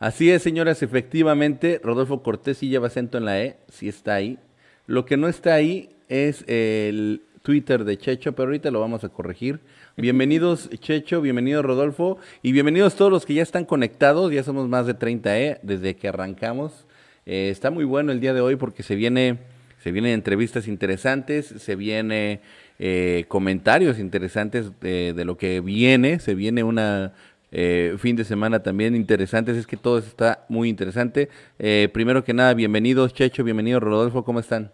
Así es, señoras, efectivamente, Rodolfo Cortés sí lleva acento en la E, sí está ahí. Lo que no está ahí es el Twitter de Checho, pero ahorita lo vamos a corregir. Bienvenidos Checho, bienvenido Rodolfo y bienvenidos todos los que ya están conectados, ya somos más de 30 E desde que arrancamos. Eh, está muy bueno el día de hoy porque se viene, se vienen entrevistas interesantes, se viene eh, comentarios interesantes de, de, lo que viene, se viene una eh, fin de semana también interesante, es que todo está muy interesante. Eh, primero que nada, bienvenidos Checho, bienvenido Rodolfo, ¿cómo están?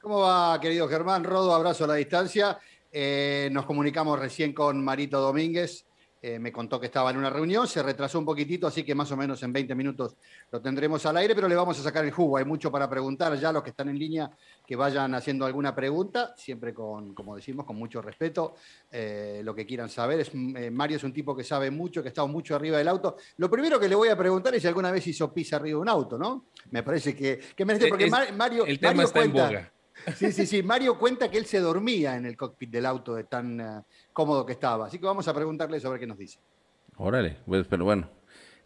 ¿Cómo va, querido Germán? Rodo, abrazo a la distancia. Eh, nos comunicamos recién con Marito Domínguez, eh, me contó que estaba en una reunión, se retrasó un poquitito, así que más o menos en 20 minutos lo tendremos al aire, pero le vamos a sacar el jugo. Hay mucho para preguntar ya, los que están en línea, que vayan haciendo alguna pregunta, siempre con, como decimos, con mucho respeto, eh, lo que quieran saber. Es, eh, Mario es un tipo que sabe mucho, que ha estado mucho arriba del auto. Lo primero que le voy a preguntar es si alguna vez hizo pis arriba de un auto, ¿no? Me parece que, que merece, porque Es- Mario, el tema Mario está en boga. Sí, sí, sí. Mario cuenta que él se dormía en el cockpit del auto de tan eh, cómodo que estaba. Así que vamos a preguntarle sobre qué nos dice. Órale, pues, pero bueno.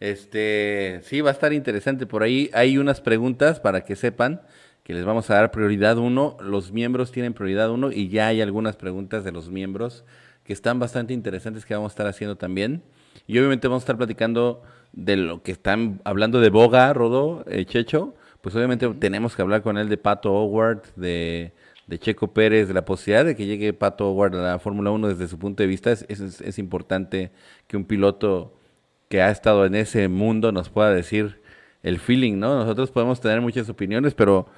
Este, sí, va a estar interesante. Por ahí hay unas preguntas para que sepan que les vamos a dar prioridad uno. Los miembros tienen prioridad uno y ya hay algunas preguntas de los miembros que están bastante interesantes que vamos a estar haciendo también. Y obviamente vamos a estar platicando de lo que están hablando de Boga, Rodo, eh, Checho. Pues obviamente tenemos que hablar con él de Pato Howard, de, Checo Pérez, de la posibilidad de que llegue Pato Howard a la Fórmula 1 desde su punto de vista. Es, importante que un piloto que ha estado en ese mundo nos pueda decir el feeling, ¿no? Nosotros podemos tener muchas opiniones, pero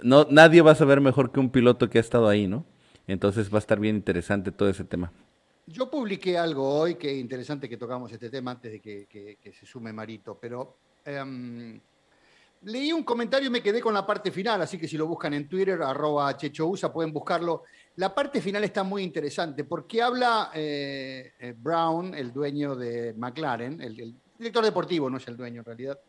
no, nadie va a saber mejor que un piloto que ha estado ahí, ¿no? Entonces va a estar bien interesante todo ese tema. Yo publiqué algo hoy, que interesante que tocamos este tema antes de que se sume Marito, pero em, leí un comentario y me quedé con la parte final, así que si lo buscan en Twitter, arroba chechousa, pueden buscarlo. La parte final está muy interesante porque habla eh, eh, Brown, el dueño de McLaren, el, director deportivo, no es el dueño en realidad,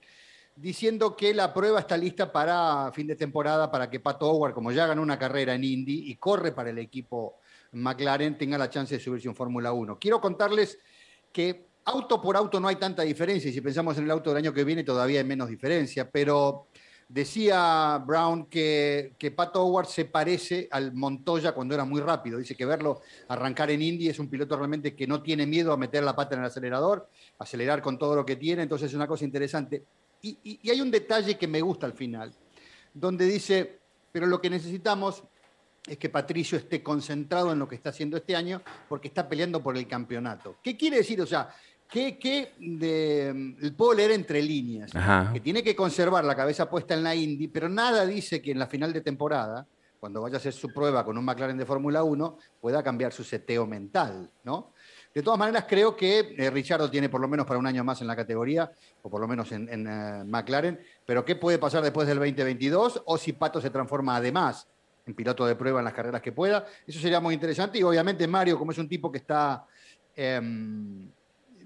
diciendo que la prueba está lista para fin de temporada, para que Pato Howard, como ya ganó una carrera en Indy y corre para el equipo McLaren, tenga la chance de subirse en Fórmula 1. Quiero contarles que auto por auto no hay tanta diferencia, y si pensamos en el auto del año que viene todavía hay menos diferencia, pero decía Brown que, que Pato Howard se parece al Montoya cuando era muy rápido. Dice que verlo arrancar en Indy es un piloto realmente que no tiene miedo a meter la pata en el acelerador, acelerar con todo lo que tiene, entonces es una cosa interesante. Y, y- y hay un detalle que me gusta al final, donde dice, pero lo que necesitamos es que Patricio esté concentrado en lo que está haciendo este año porque está peleando por el campeonato. ¿Qué quiere decir? O sea, ¿qué, qué de, puedo leer entre líneas? Ajá. Que tiene que conservar la cabeza puesta en la Indy, pero nada dice que en la final de temporada, cuando vaya a hacer su prueba con un McLaren de Fórmula 1, pueda cambiar su seteo mental, ¿no? De todas maneras, creo que eh, Richardo tiene por lo menos para un año más en la categoría, o por lo menos en, en, eh, McLaren, pero ¿qué puede pasar después del 2022? O si Pato se transforma además en piloto de prueba en las carreras que pueda. Eso sería muy interesante. Y obviamente Mario, como es un tipo que está, em,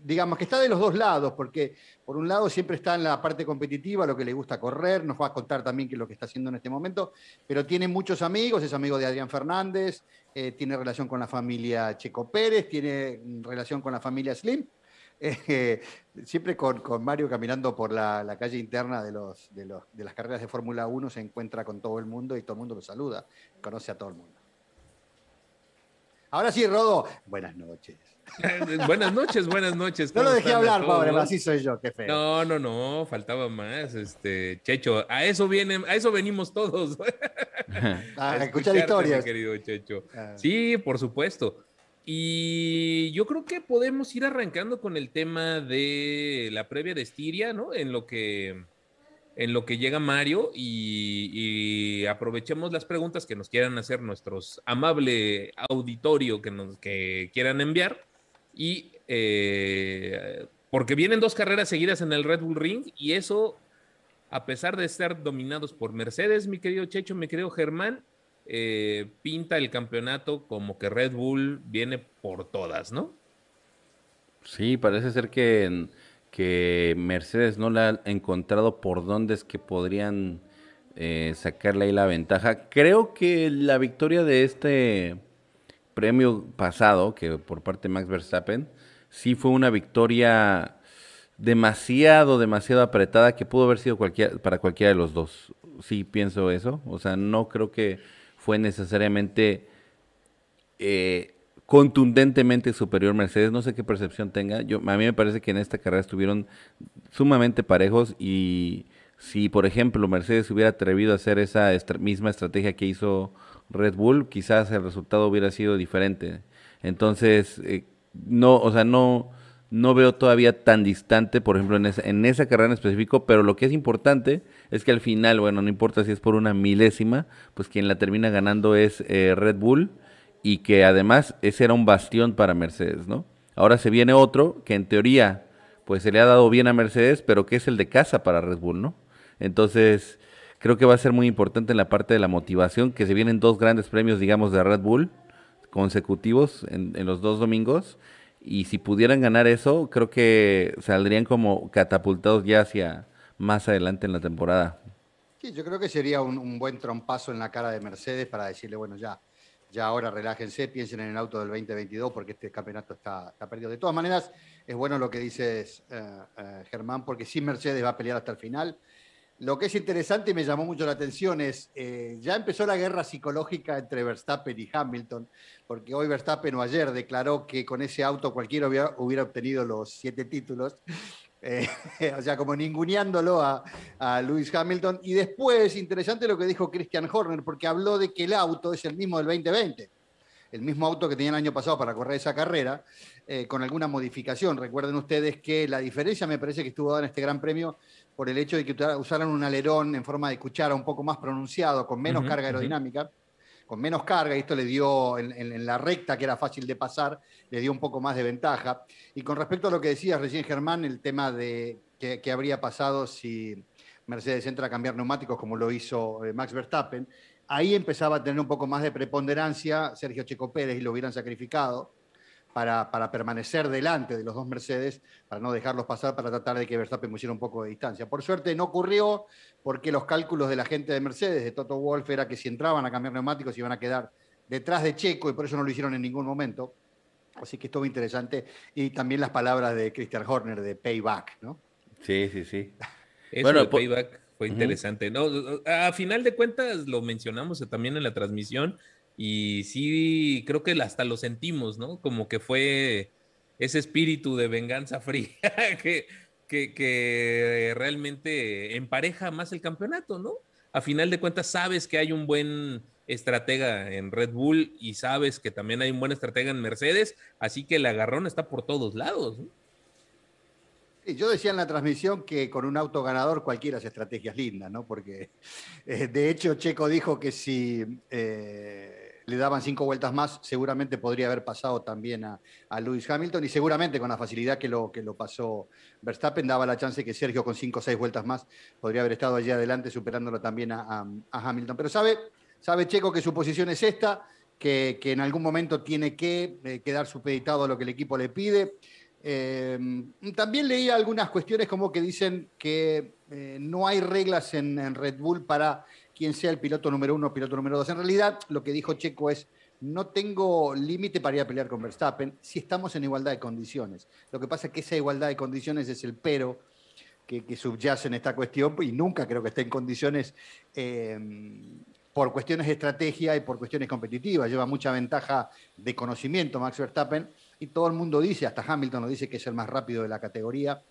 digamos, que está de los dos lados, porque por un lado siempre está en la parte competitiva, lo que le gusta correr, nos va a contar también qué es lo que está haciendo en este momento, pero tiene muchos amigos, es amigo de Adrián Fernández, eh, tiene relación con la familia Checo Pérez, tiene relación con la familia Slim. Eh, siempre con, con Mario caminando por la, la calle interna de, los, de, los, de las carreras de Fórmula 1 se encuentra con todo el mundo y todo el mundo lo saluda, conoce a todo el mundo. Ahora sí, Rodo, buenas noches. buenas noches, buenas noches. No lo ¿cómo dejé hablar, pobre, así soy yo, qué feo. No, no, no, faltaba más, este, Checho, a eso vienen, a eso venimos todos. a, escuchar historias. querido Checho. Ah. Sí, por supuesto. Y yo creo que podemos ir arrancando con el tema de la previa de Estiria, ¿no? En lo que, en lo que llega Mario y, y aprovechemos las preguntas que nos quieran hacer nuestros amable auditorio que nos que quieran enviar. Y eh, porque vienen dos carreras seguidas en el Red Bull Ring y eso, a pesar de estar dominados por Mercedes, mi querido Checho, mi querido Germán, eh, pinta el campeonato como que Red Bull viene por todas, ¿no? Sí, parece ser que, que Mercedes no le ha encontrado por dónde es que podrían eh, sacarle ahí la ventaja. Creo que la victoria de este premio pasado, que por parte de Max Verstappen, sí fue una victoria demasiado, demasiado apretada que pudo haber sido para cualquiera de los dos. Sí, pienso eso. O sea, no creo que fue necesariamente eh, contundentemente superior Mercedes. No sé qué percepción tenga. Yo, a mí me parece que en esta carrera estuvieron sumamente parejos y si, por ejemplo, Mercedes hubiera atrevido a hacer esa misma estrategia que hizo Red Bull, quizás el resultado hubiera sido diferente. Entonces, eh, no, o sea, no no veo todavía tan distante, por ejemplo, en esa, en esa carrera en específico, pero lo que es importante es que al final, bueno, no importa si es por una milésima, pues quien la termina ganando es eh, Red Bull y que además ese era un bastión para Mercedes, ¿no? Ahora se viene otro que en teoría, pues se le ha dado bien a Mercedes, pero que es el de casa para Red Bull, ¿no? Entonces, creo que va a ser muy importante en la parte de la motivación, que se vienen dos grandes premios, digamos, de Red Bull consecutivos en, en los dos domingos y si pudieran ganar eso, creo que saldrían como catapultados ya hacia más adelante en la temporada. Sí, yo creo que sería un, buen trompazo en la cara de Mercedes para decirle, bueno, ya, ya ahora relájense, piensen en el auto del 2022 porque este campeonato está, perdido. De todas maneras, es bueno lo que dices, eh, eh, Germán, porque sí Mercedes va a pelear hasta el final. Lo que es interesante y me llamó mucho la atención es, eh, ya empezó la guerra psicológica entre Verstappen y Hamilton, porque hoy Verstappen o ayer declaró que con ese auto cualquiera hubiera, obtenido los siete títulos, eh, o sea, como ninguneándolo a, a Lewis Hamilton. Y después, interesante lo que dijo Christian Horner, porque habló de que el auto es el mismo del 2020 el mismo auto que tenía el año pasado para correr esa carrera, eh, con alguna modificación. Recuerden ustedes que la diferencia me parece que estuvo dada en este Gran Premio por el hecho de que usaran un alerón en forma de cuchara un poco más pronunciado, con menos carga aerodinámica, con menos carga, y esto le dio en, la recta, que era fácil de pasar, le dio un poco más de ventaja. Y con respecto a lo que decías recién, Germán, el tema de qué habría pasado si Mercedes entra a cambiar neumáticos como lo hizo eh, Max Verstappen, ahí empezaba a tener un poco más de preponderancia Sergio Checo Pérez y lo hubieran sacrificado para, permanecer delante de los dos Mercedes, para no dejarlos pasar, para tratar de que Verstappen pusiera un poco de distancia. Por suerte no ocurrió, porque los cálculos de la gente de Mercedes, de Toto Wolf, era que si entraban a cambiar neumáticos iban a quedar detrás de Checo y por eso no lo hicieron en ningún momento. Así que estuvo interesante. Y también las palabras de Christian Horner de payback, ¿no? Sí, sí, sí. bueno, payback fue interesante. No, a final de cuentas lo mencionamos también en la transmisión y sí, creo que hasta lo sentimos, ¿no? Como que fue ese espíritu de venganza fría que, que, realmente empareja más el campeonato, ¿no? A final de cuentas, sabes que hay un buen estratega en Red Bull y sabes que también hay un buen estratega en Mercedes, así que el agarrón está por todos lados. ¿no? yo decía en la transmisión que con un auto ganador cualquiera hace estrategias lindas, ¿no? Porque eh, de hecho Checo dijo que si eh, le daban cinco vueltas más, seguramente podría haber pasado también a, a, Lewis Hamilton y seguramente con la facilidad que lo, que lo pasó Verstappen daba la chance que Sergio con cinco o seis vueltas más podría haber estado allí adelante superándolo también a, Hamilton. Pero sabe, sabe Checo que su posición es esta, que, en algún momento tiene que eh, quedar supeditado a lo que el equipo le pide. Eh, también leí algunas cuestiones como que dicen que eh, no hay reglas en Red Bull para quién sea el piloto número uno piloto número dos. En realidad, lo que dijo Checo es, no tengo límite para ir a pelear con Verstappen si estamos en igualdad de condiciones. Lo que pasa es que esa igualdad de condiciones es el pero que, subyace en esta cuestión y nunca creo que esté en condiciones em, por cuestiones de estrategia y por cuestiones competitivas. Lleva mucha ventaja de conocimiento Max Verstappen y todo el mundo dice, hasta Hamilton lo dice que es el más rápido de la categoría.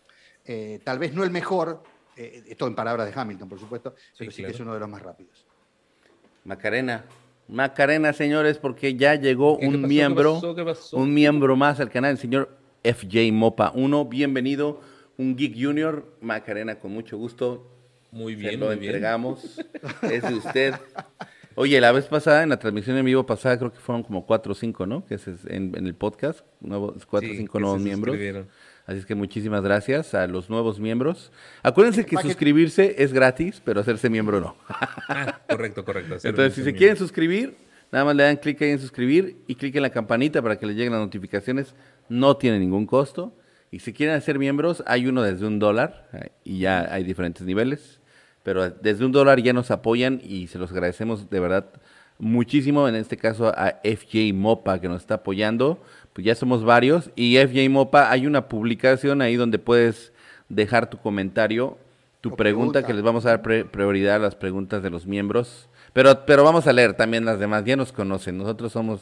Eh, tal vez no el mejor, eh, esto en palabras de Hamilton, por supuesto, pero sí, que es uno de los más rápidos. Macarena. Macarena, señores, porque ya llegó un miembro, un miembro más al canal, el señor FJ Mopa 1. Bienvenido, un Geek Junior. Macarena, con mucho gusto. Muy bien. Se lo entregamos. Es de usted. Oye, la vez pasada, en la transmisión en vivo pasada, creo que fueron como cuatro o cinco, ¿no? Que es en, el podcast, nuevos, cuatro o cinco nuevos miembros. Así es que muchísimas gracias a los nuevos miembros. Acuérdense que suscribirse es gratis, pero hacerse miembro no. Ah, correcto, correcto. Entonces, si se quieren suscribir, nada más le dan clic ahí en suscribir y clic en la campanita para que les lleguen las notificaciones. No tiene ningún costo. Y si quieren ser miembros, hay uno desde un dólar eh, y ya hay diferentes niveles. Pero desde un dólar ya nos apoyan y se los agradecemos de verdad muchísimo. En este caso a FJ Mopa que nos está apoyando pues ya somos varios. Y FJ Mopa, hay una publicación ahí donde puedes dejar tu comentario, tu pregunta, pregunta. que les vamos a dar pre- prioridad a las preguntas de los miembros. Pero, pero vamos a leer también las demás, ya nos conocen, nosotros somos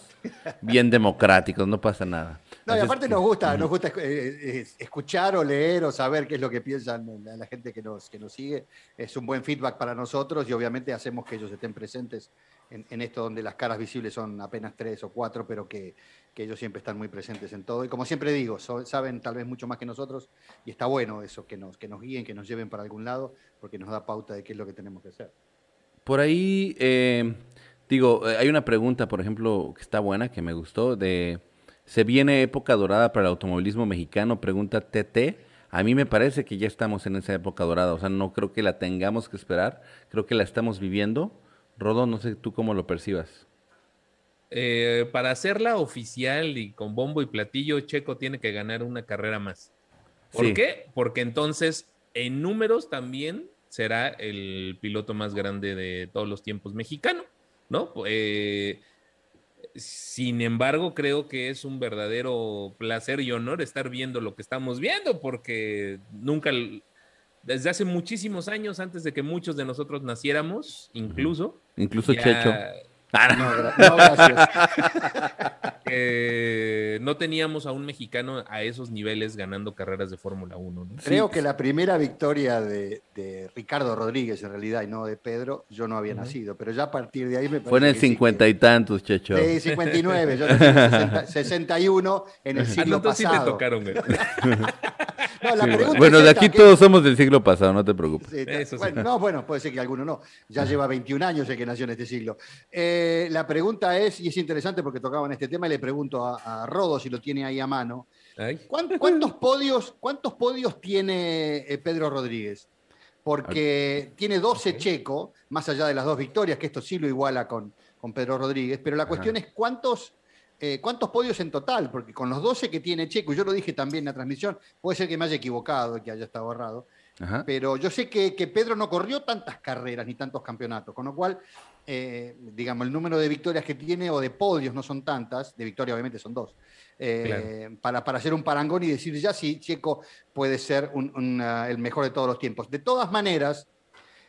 bien democráticos, no pasa nada. No, y aparte nos gusta, nos gusta eh, eh, escuchar o leer o saber qué es lo que piensan la, gente que nos, que nos sigue. Es un buen feedback para nosotros y obviamente hacemos que ellos estén presentes en, en esto donde las caras visibles son apenas tres o cuatro, pero que, que ellos siempre están muy presentes en todo. Y como siempre digo, so- saben tal vez mucho más que nosotros y está bueno eso, que nos, que nos guíen, que nos lleven para algún lado, porque nos da pauta de qué es lo que tenemos que hacer. Por ahí, eh, digo, hay una pregunta, por ejemplo, que está buena, que me gustó, de, ¿se viene época dorada para el automovilismo mexicano? Pregunta TT. A mí me parece que ya estamos en esa época dorada, o sea, no creo que la tengamos que esperar, creo que la estamos viviendo. Rodo, no sé tú cómo lo percibas. Eh, para hacerla oficial y con bombo y platillo, Checo tiene que ganar una carrera más. ¿Por Sí. qué? Porque entonces, en números también será el piloto más grande de todos los tiempos mexicano, ¿no? Eh, sin embargo, creo que es un verdadero placer y honor estar viendo lo que estamos viendo, porque nunca, desde hace muchísimos años, antes de que muchos de nosotros naciéramos, incluso, Incluso ya- Checho. Ah, no. No, gra- no, gracias. no teníamos a un mexicano a esos niveles ganando carreras de Fórmula 1. ¿no? Creo que la primera victoria de, de Ricardo Rodríguez, en realidad, y no de Pedro, yo no había nacido, pero ya a partir de ahí me parece Fue en el 50 y tantos, Checho. Sí, 59, yo nací en 60 61 en el Ah, siglo entonces sí te pasado. tocaron, güey. No, la Sí, pregunta bueno, es de esta, aquí ¿qué- todos somos del siglo pasado, no te preocupes. Eso sí. bueno, no, bueno, puede ser que alguno no. Ya lleva 21 años el que nació en este siglo. Eh, la pregunta es, y es interesante porque tocaban este tema, y le pregunto a, a Rodo si lo tiene ahí a mano. Ay, ¿cuán- ¿Cuántos podios, cuántos podios tiene eh, Pedro Rodríguez? Porque tiene 12 Ok. checo, más allá de las dos victorias, que esto sí lo iguala con, con Pedro Rodríguez, pero la cuestión es cuántos, eh, cuántos podios en total, porque con los 12 que tiene Checo, y yo lo dije también en la transmisión, puede ser que me haya equivocado, que haya estado errado, Ajá. pero yo sé que, que Pedro no corrió tantas carreras ni tantos campeonatos, con lo cual, eh, digamos, el número de victorias que tiene o de podios no son tantas, de victoria obviamente son dos, eh, para, para hacer un parangón y decir ya si Checo puede ser un- un, ah, el mejor de todos los tiempos. De todas maneras,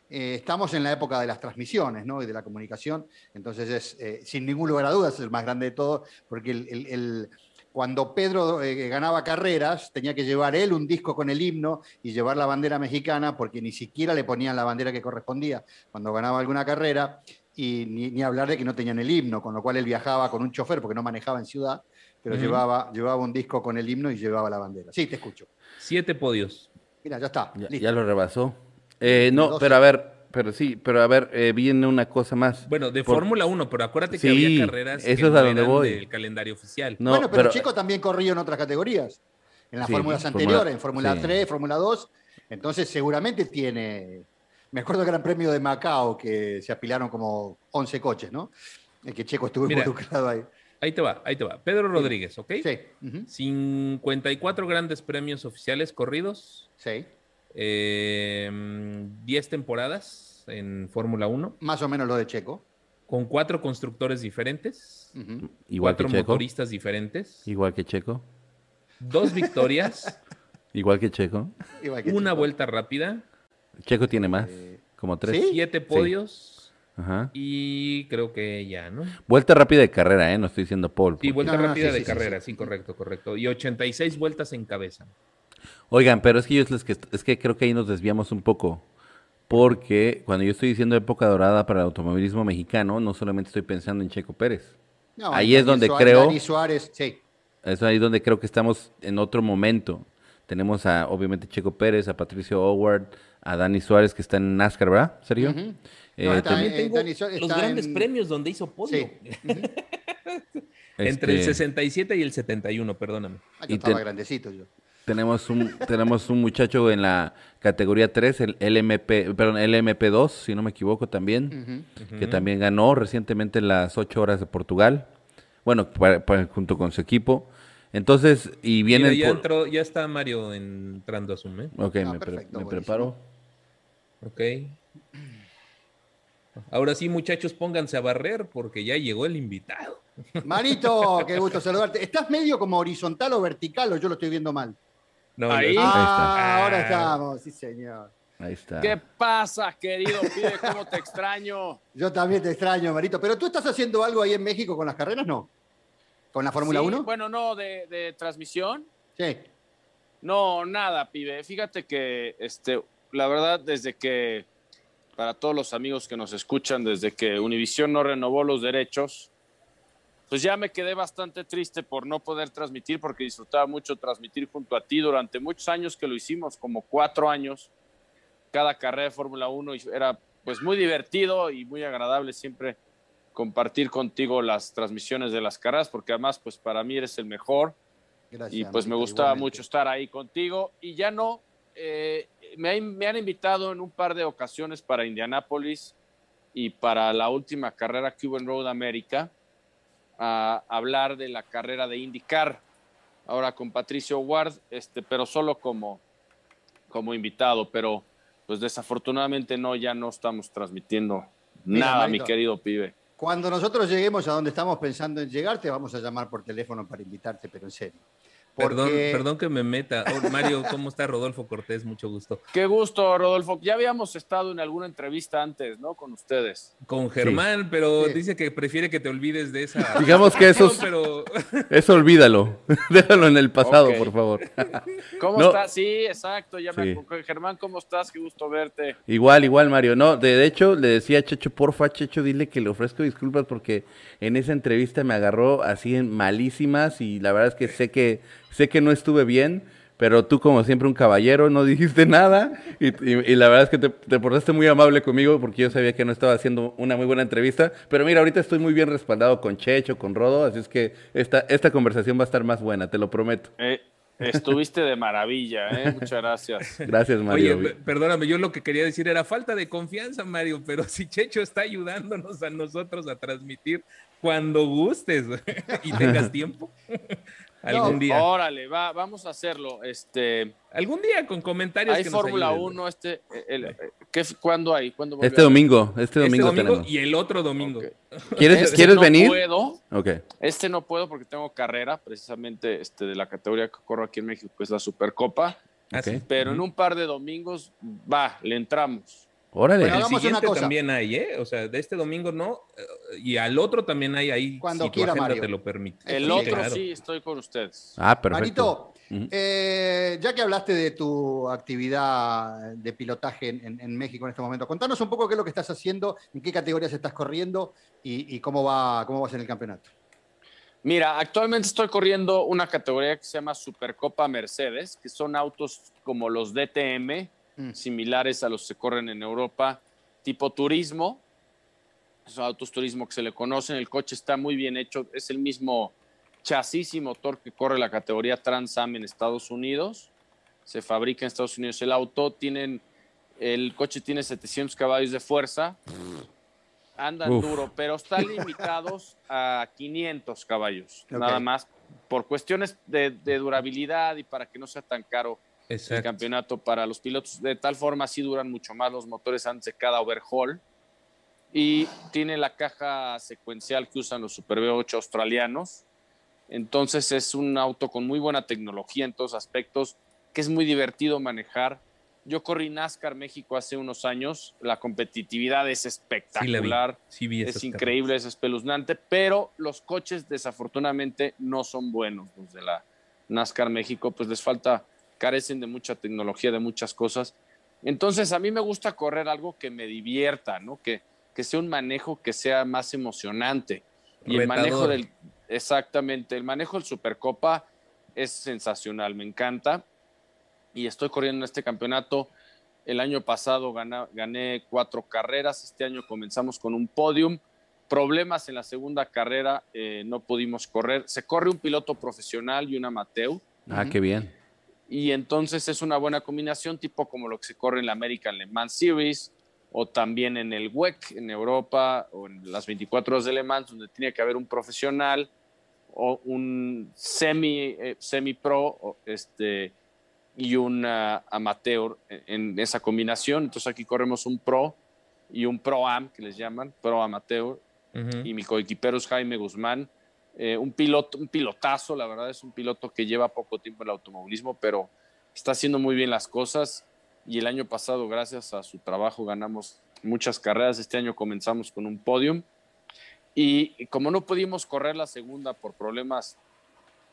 eh, estamos en la época de las transmisiones ¿no? y de la comunicación, entonces es, eh, sin ningún lugar a dudas, el más grande de todos, porque el- el- el- cuando Pedro eh, ganaba carreras, tenía que llevar él un disco con el himno y llevar la bandera mexicana, porque ni siquiera le ponían la bandera que correspondía cuando ganaba alguna carrera, y ni, ni hablar de que no tenían el himno, con lo cual él viajaba con un chofer, porque no manejaba en ciudad, pero llevaba, llevaba un disco con el himno y llevaba la bandera. Sí, te escucho. siete podios. Mira, ya está. Ya, lo rebasó. Eh, no, 12. pero a ver, pero sí, pero a ver, eh, viene una cosa más. Bueno, de Por- Fórmula 1, pero acuérdate que había carreras eso que es a no donde eran voy. del calendario oficial. No, bueno, pero, pero- Checo también corrió en otras categorías. En las Sí, fórmulas Fórmula- anteriores, en Fórmula sí. 3, Fórmula 2. Entonces, seguramente tiene. Me acuerdo del Gran Premio de Macao, que se apilaron como 11 coches, ¿no? El que Checo estuvo Mira. involucrado ahí. Ahí te va, ahí te va. Pedro Rodríguez, ¿ok? Sí. ujú, 54 grandes premios oficiales corridos, sí. eh, 10 temporadas en Fórmula 1, Más o menos lo de Checo. con cuatro constructores diferentes. Igual que cuatro Checo. motoristas diferentes, Igual que Checo. dos victorias, Igual que Checo. Igual que una Checo. vuelta rápida, Checo tiene más, Eh, como tres. ¿sí? siete podios Ajá. y creo que ya, ¿no? Vuelta rápida de carrera, ¿eh? No estoy diciendo Paul. Sí, vuelta No, no, rápida sí, de carrera, sí. sí, correcto, correcto. Y 86 vueltas en cabeza. Oigan, pero es que yo es, que es que creo que ahí nos desviamos un poco. Porque cuando yo estoy diciendo época dorada para el automovilismo mexicano, no solamente estoy pensando en Checo Pérez. No, Ahí es donde Suárez- creo- Dani Suárez, sí. Es ahí donde creo que estamos en otro momento. Tenemos a, obviamente, Checo Pérez, a Patricio Howard, a Dani Suárez, que está en NASCAR, ¿verdad? Eh, No, está- también- eh, Dani Suárez los grandes en- premios donde hizo podio. Sí. Entre el este, 67 y el 71, perdóname. Ah, yo Y estaba te- grandecito yo. Tenemos un, tenemos un muchacho en la categoría 3, el LMP, perdón, LMP2, si no me equivoco también, que también ganó recientemente las 8 horas de Portugal. Bueno, para- para- junto con su equipo. Entonces, y vienen Mira, ya, por- entró- ya está Mario entrando a Zoom, ¿eh? Ok, Ah, me, pre- perfecto, me buenísimo. preparo. Ok. Ahora sí, muchachos, pónganse a barrer porque ya llegó el invitado. Manito, qué gusto saludarte. ¿Estás medio como horizontal o vertical o yo lo estoy viendo mal? No, Ahí. no, Ah, Ah. ahora estamos, sí, señor. Ahí está. ¿Qué pasa, querido pibe? ¿Cómo te extraño? Yo también te extraño, Marito. ¿Pero tú estás haciendo algo ahí en México con las carreras, no? ¿Con la Fórmula Sí, 1? Bueno, no, de, de transmisión. Sí. No, nada, pibe. Fíjate que, este, la verdad, desde que, para todos los amigos que nos escuchan, desde que Univision no renovó los derechos, pues ya me quedé bastante triste por no poder transmitir, porque disfrutaba mucho transmitir junto a ti durante muchos años que lo hicimos, como cuatro años, cada carrera de Fórmula 1 y era pues muy divertido y muy agradable siempre compartir contigo las transmisiones de las carreras, porque además pues para mí eres el mejor Gracias. y pues me gustaba igualmente. mucho estar ahí contigo y ya no, eh, me, ha- me han invitado en un par de ocasiones para Indianápolis y para la última carrera en Road America a hablar de la carrera de IndyCar, ahora con Patricio Ward, este, pero solo como, como invitado, pero pues desafortunadamente no, ya no estamos transmitiendo Mira, nada, mi querido pibe. Cuando nosotros lleguemos a donde estamos pensando en llegar, te vamos a llamar por teléfono para invitarte, pero en serio. Perdón, Porque- perdón que me meta. Oh, Mario, ¿cómo está Rodolfo Cortés? Mucho gusto. Qué gusto, Rodolfo. Ya habíamos estado en alguna entrevista antes, ¿no? Con ustedes. Con Germán, pero Sí. dice que prefiere que te olvides de esa. Digamos que eso es- Pero Eso olvídalo. Déjalo en el pasado, por favor. ¿Cómo No. estás? Sí, exacto. Ya me Sí. acuerdo. Germán, ¿cómo estás? Qué gusto verte. Igual, igual, Mario. No, de, de hecho, le decía a Checho, porfa, Checho, dile que le ofrezco disculpas porque en esa entrevista me agarró así en malísimas y la verdad es que sé que sé que no estuve bien, pero tú como siempre un caballero no dijiste nada y, y- y la verdad es que te, te portaste muy amable conmigo porque yo sabía que no estaba haciendo una muy buena entrevista, pero mira, ahorita estoy muy bien respaldado con Checho, con Rodo, así es que esta, esta conversación va a estar más buena, te lo prometo. Eh, estuviste de maravilla, ¿eh? Muchas gracias. Gracias, Oye, Mario. pe- perdóname, yo lo que quería decir era falta de confianza, Mario, pero si Checho está ayudándonos a nosotros a transmitir cuando gustes y tengas tiempo, algún No, día. Órale, va, vamos a hacerlo. Este, Algún día con comentarios. hay Fórmula ayuden. 1, este, el- el- ¿qué, ¿cuándo hay? ¿Cuándo vuelve Este a- domingo, este Este domingo, tenemos. y el otro domingo. Ok. ¿Quieres, Este ¿quieres no venir? puedo. Ok. Este no puedo porque tengo carrera, precisamente este, de la categoría que corro aquí en México, que es la Supercopa. Ah, sí. Ok. Pero en un par de domingos, va, le entramos. Órale. Bueno, El una siguiente cosa. también hay, ¿eh? O sea, de este domingo no, eh, y al otro también hay ahí, Cuando si tu quiera, agenda Mario. te lo permite. El Sí, otro claro. sí, estoy con ustedes. Ah, perfecto. Marito, eh, ya que hablaste de tu actividad de pilotaje en, en- en México en este momento, contanos un poco qué es lo que estás haciendo, en qué categorías estás corriendo y, y cómo, va, cómo vas en el campeonato. Mira, actualmente estoy corriendo una categoría que se llama Supercopa Mercedes, que son autos como los DTM, Mm. similares a los que se corren en Europa, tipo turismo. Son autos turismo que se le conocen. El coche está muy bien hecho. Es el mismo chasis y motor que corre la categoría Trans Am en Estados Unidos. Se fabrica en Estados Unidos el auto. Tienen, el coche tiene 700 caballos de fuerza. Andan Uf. duro, pero están limitados a 500 caballos, nada más, por cuestiones de, de durabilidad y para que no sea tan caro el Exacto. campeonato para los pilotos. De tal forma, así duran mucho más los motores antes de cada overhaul. Y tiene la caja secuencial que usan los Super V8 australianos. Entonces es un auto con muy buena tecnología en todos aspectos, que es muy divertido manejar. Yo corrí NASCAR México hace unos años. La competitividad es Sí, la vi. espectacular. Sí vi es increíble, es espeluznante, pero los coches desafortunadamente no son buenos. Los de la NASCAR México, pues les falta, carecen de mucha tecnología, de muchas cosas. Entonces, a mí me gusta correr algo que me divierta, ¿no? Que, que sea un manejo que sea más emocionante. Y el manejo del, exactamente, el manejo del Supercopa es sensacional, me encanta. Y estoy corriendo en este campeonato. El año pasado gana- gané cuatro carreras, este año comenzamos con un podium. Problemas en la segunda carrera, eh, no pudimos correr. Se corre un piloto profesional y un amateur Ah, qué bien. Y entonces es una buena combinación, tipo como lo que se corre en la American Le Mans Series o también en el WEC en Europa o en las 24 horas de Le Mans, donde tiene que haber un profesional o un semi, eh, semi pro este, y un ah, amateur en, en esa combinación. Entonces aquí corremos un pro y un pro am, que les llaman, pro amateur, y mi coequipero es Jaime Guzmán. Eh, un piloto, un pilotazo, la verdad es un piloto que lleva poco tiempo en el automovilismo, pero está haciendo muy bien las cosas y el año pasado, gracias a su trabajo, ganamos muchas carreras. Este año comenzamos con un podium. Y como no pudimos correr la segunda por problemas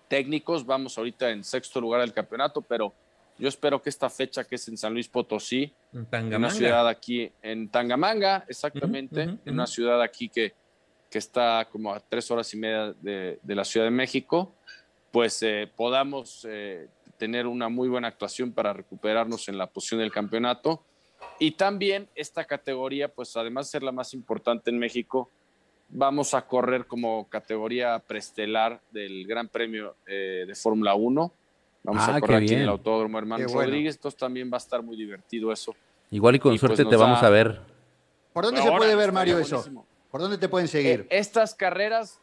técnicos, vamos ahorita en sexto lugar del campeonato, pero yo espero que esta fecha que es en San Luis Potosí, en una ciudad aquí en Tangamanga, exactamente, en una ciudad aquí que, que, está como a tres horas y media de, de la Ciudad de México, pues eh, podamos eh, tener una muy buena actuación para recuperarnos en la posición del campeonato. Y también esta categoría, pues además de ser la más importante en México, vamos a correr como categoría prestelar del Gran Premio eh, de Fórmula 1 Vamos a ah, correr aquí en el Autódromo Hermanos Rodríguez, entonces también va a estar muy divertido eso. Igual y con suerte pues, te vamos a ver. ¿Por dónde se puede ver, Mario, eso? ¿Por dónde te pueden seguir? Eh, estas carreras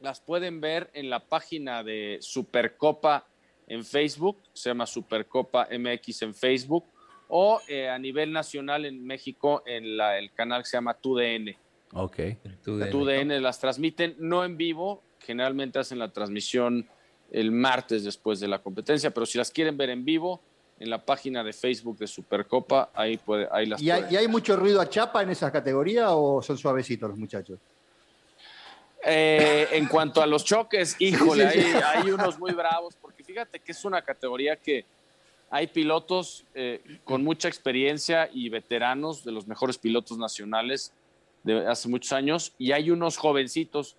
las pueden ver en la página de Supercopa en Facebook, se llama Supercopa MX en Facebook, o eh, a nivel nacional en México en la, el canal que se llama TUDN. Ok. TUDN. TUDN las transmiten no en vivo, generalmente hacen la transmisión el martes después de la competencia, pero si las quieren ver en vivo, en la página de Facebook de Supercopa, ahí, puede, ahí las ¿Y hay, ¿Y hay, mucho ruido a chapa en esa categoría o son suavecitos los muchachos? Eh, en cuanto a los choques, híjole, Hay, unos muy bravos, porque fíjate que es una categoría que hay pilotos eh, con mucha experiencia y veteranos de los mejores pilotos nacionales de hace muchos años, y hay unos jovencitos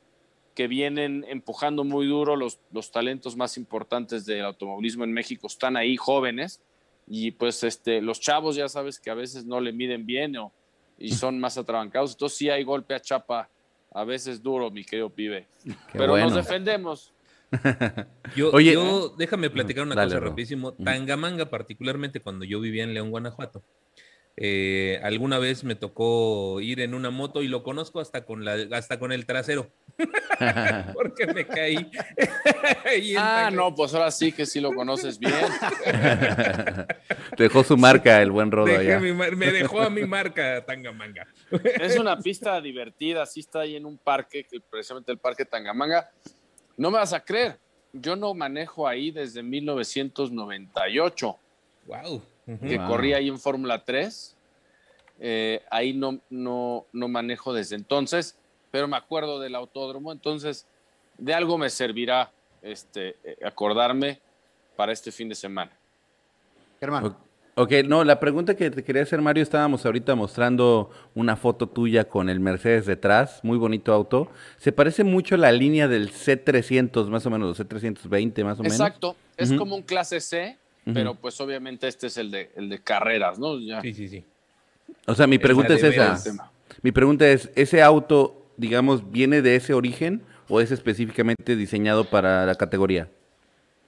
que vienen empujando muy duro, los, los talentos más importantes del automovilismo en México están ahí jóvenes y pues este, los chavos ya sabes que a veces no le miden bien o, y son más atrabancados, entonces sí hay golpe a chapa a veces duro, mi querido pibe, pero nos defendemos. yo, Oye, yo déjame platicar una cosa rapidísimo. Tangamanga, particularmente cuando yo vivía en León, Guanajuato, eh, alguna vez me tocó ir en una moto y lo conozco hasta con, la, hasta con el trasero. Porque me caí. ah, no, pues ahora sí que sí lo conoces bien. dejó su marca el buen Rodo allá. me dejó a mi marca Tangamanga. es una pista divertida, sí está ahí en un parque, precisamente el parque Tangamanga. No me vas a creer, yo no manejo ahí desde 1998. Wow que corría ahí en Fórmula 3. Eh, ahí no, no, no manejo desde entonces, pero me acuerdo del autódromo, entonces de algo me servirá este, eh, acordarme para este fin de semana. Hermano. Ok, no, la pregunta que te quería hacer, Mario, estábamos ahorita mostrando una foto tuya con el Mercedes detrás, muy bonito auto. Se parece mucho a la línea del C300, más o menos, el C320, más o menos. Exacto, es como un clase C, pero pues obviamente este es el de, el de carreras, ¿no? Sí, sí, sí. O sea, mi pregunta es, esa. Mi pregunta es, ¿ese auto, digamos, viene de ese origen o es específicamente diseñado para la categoría?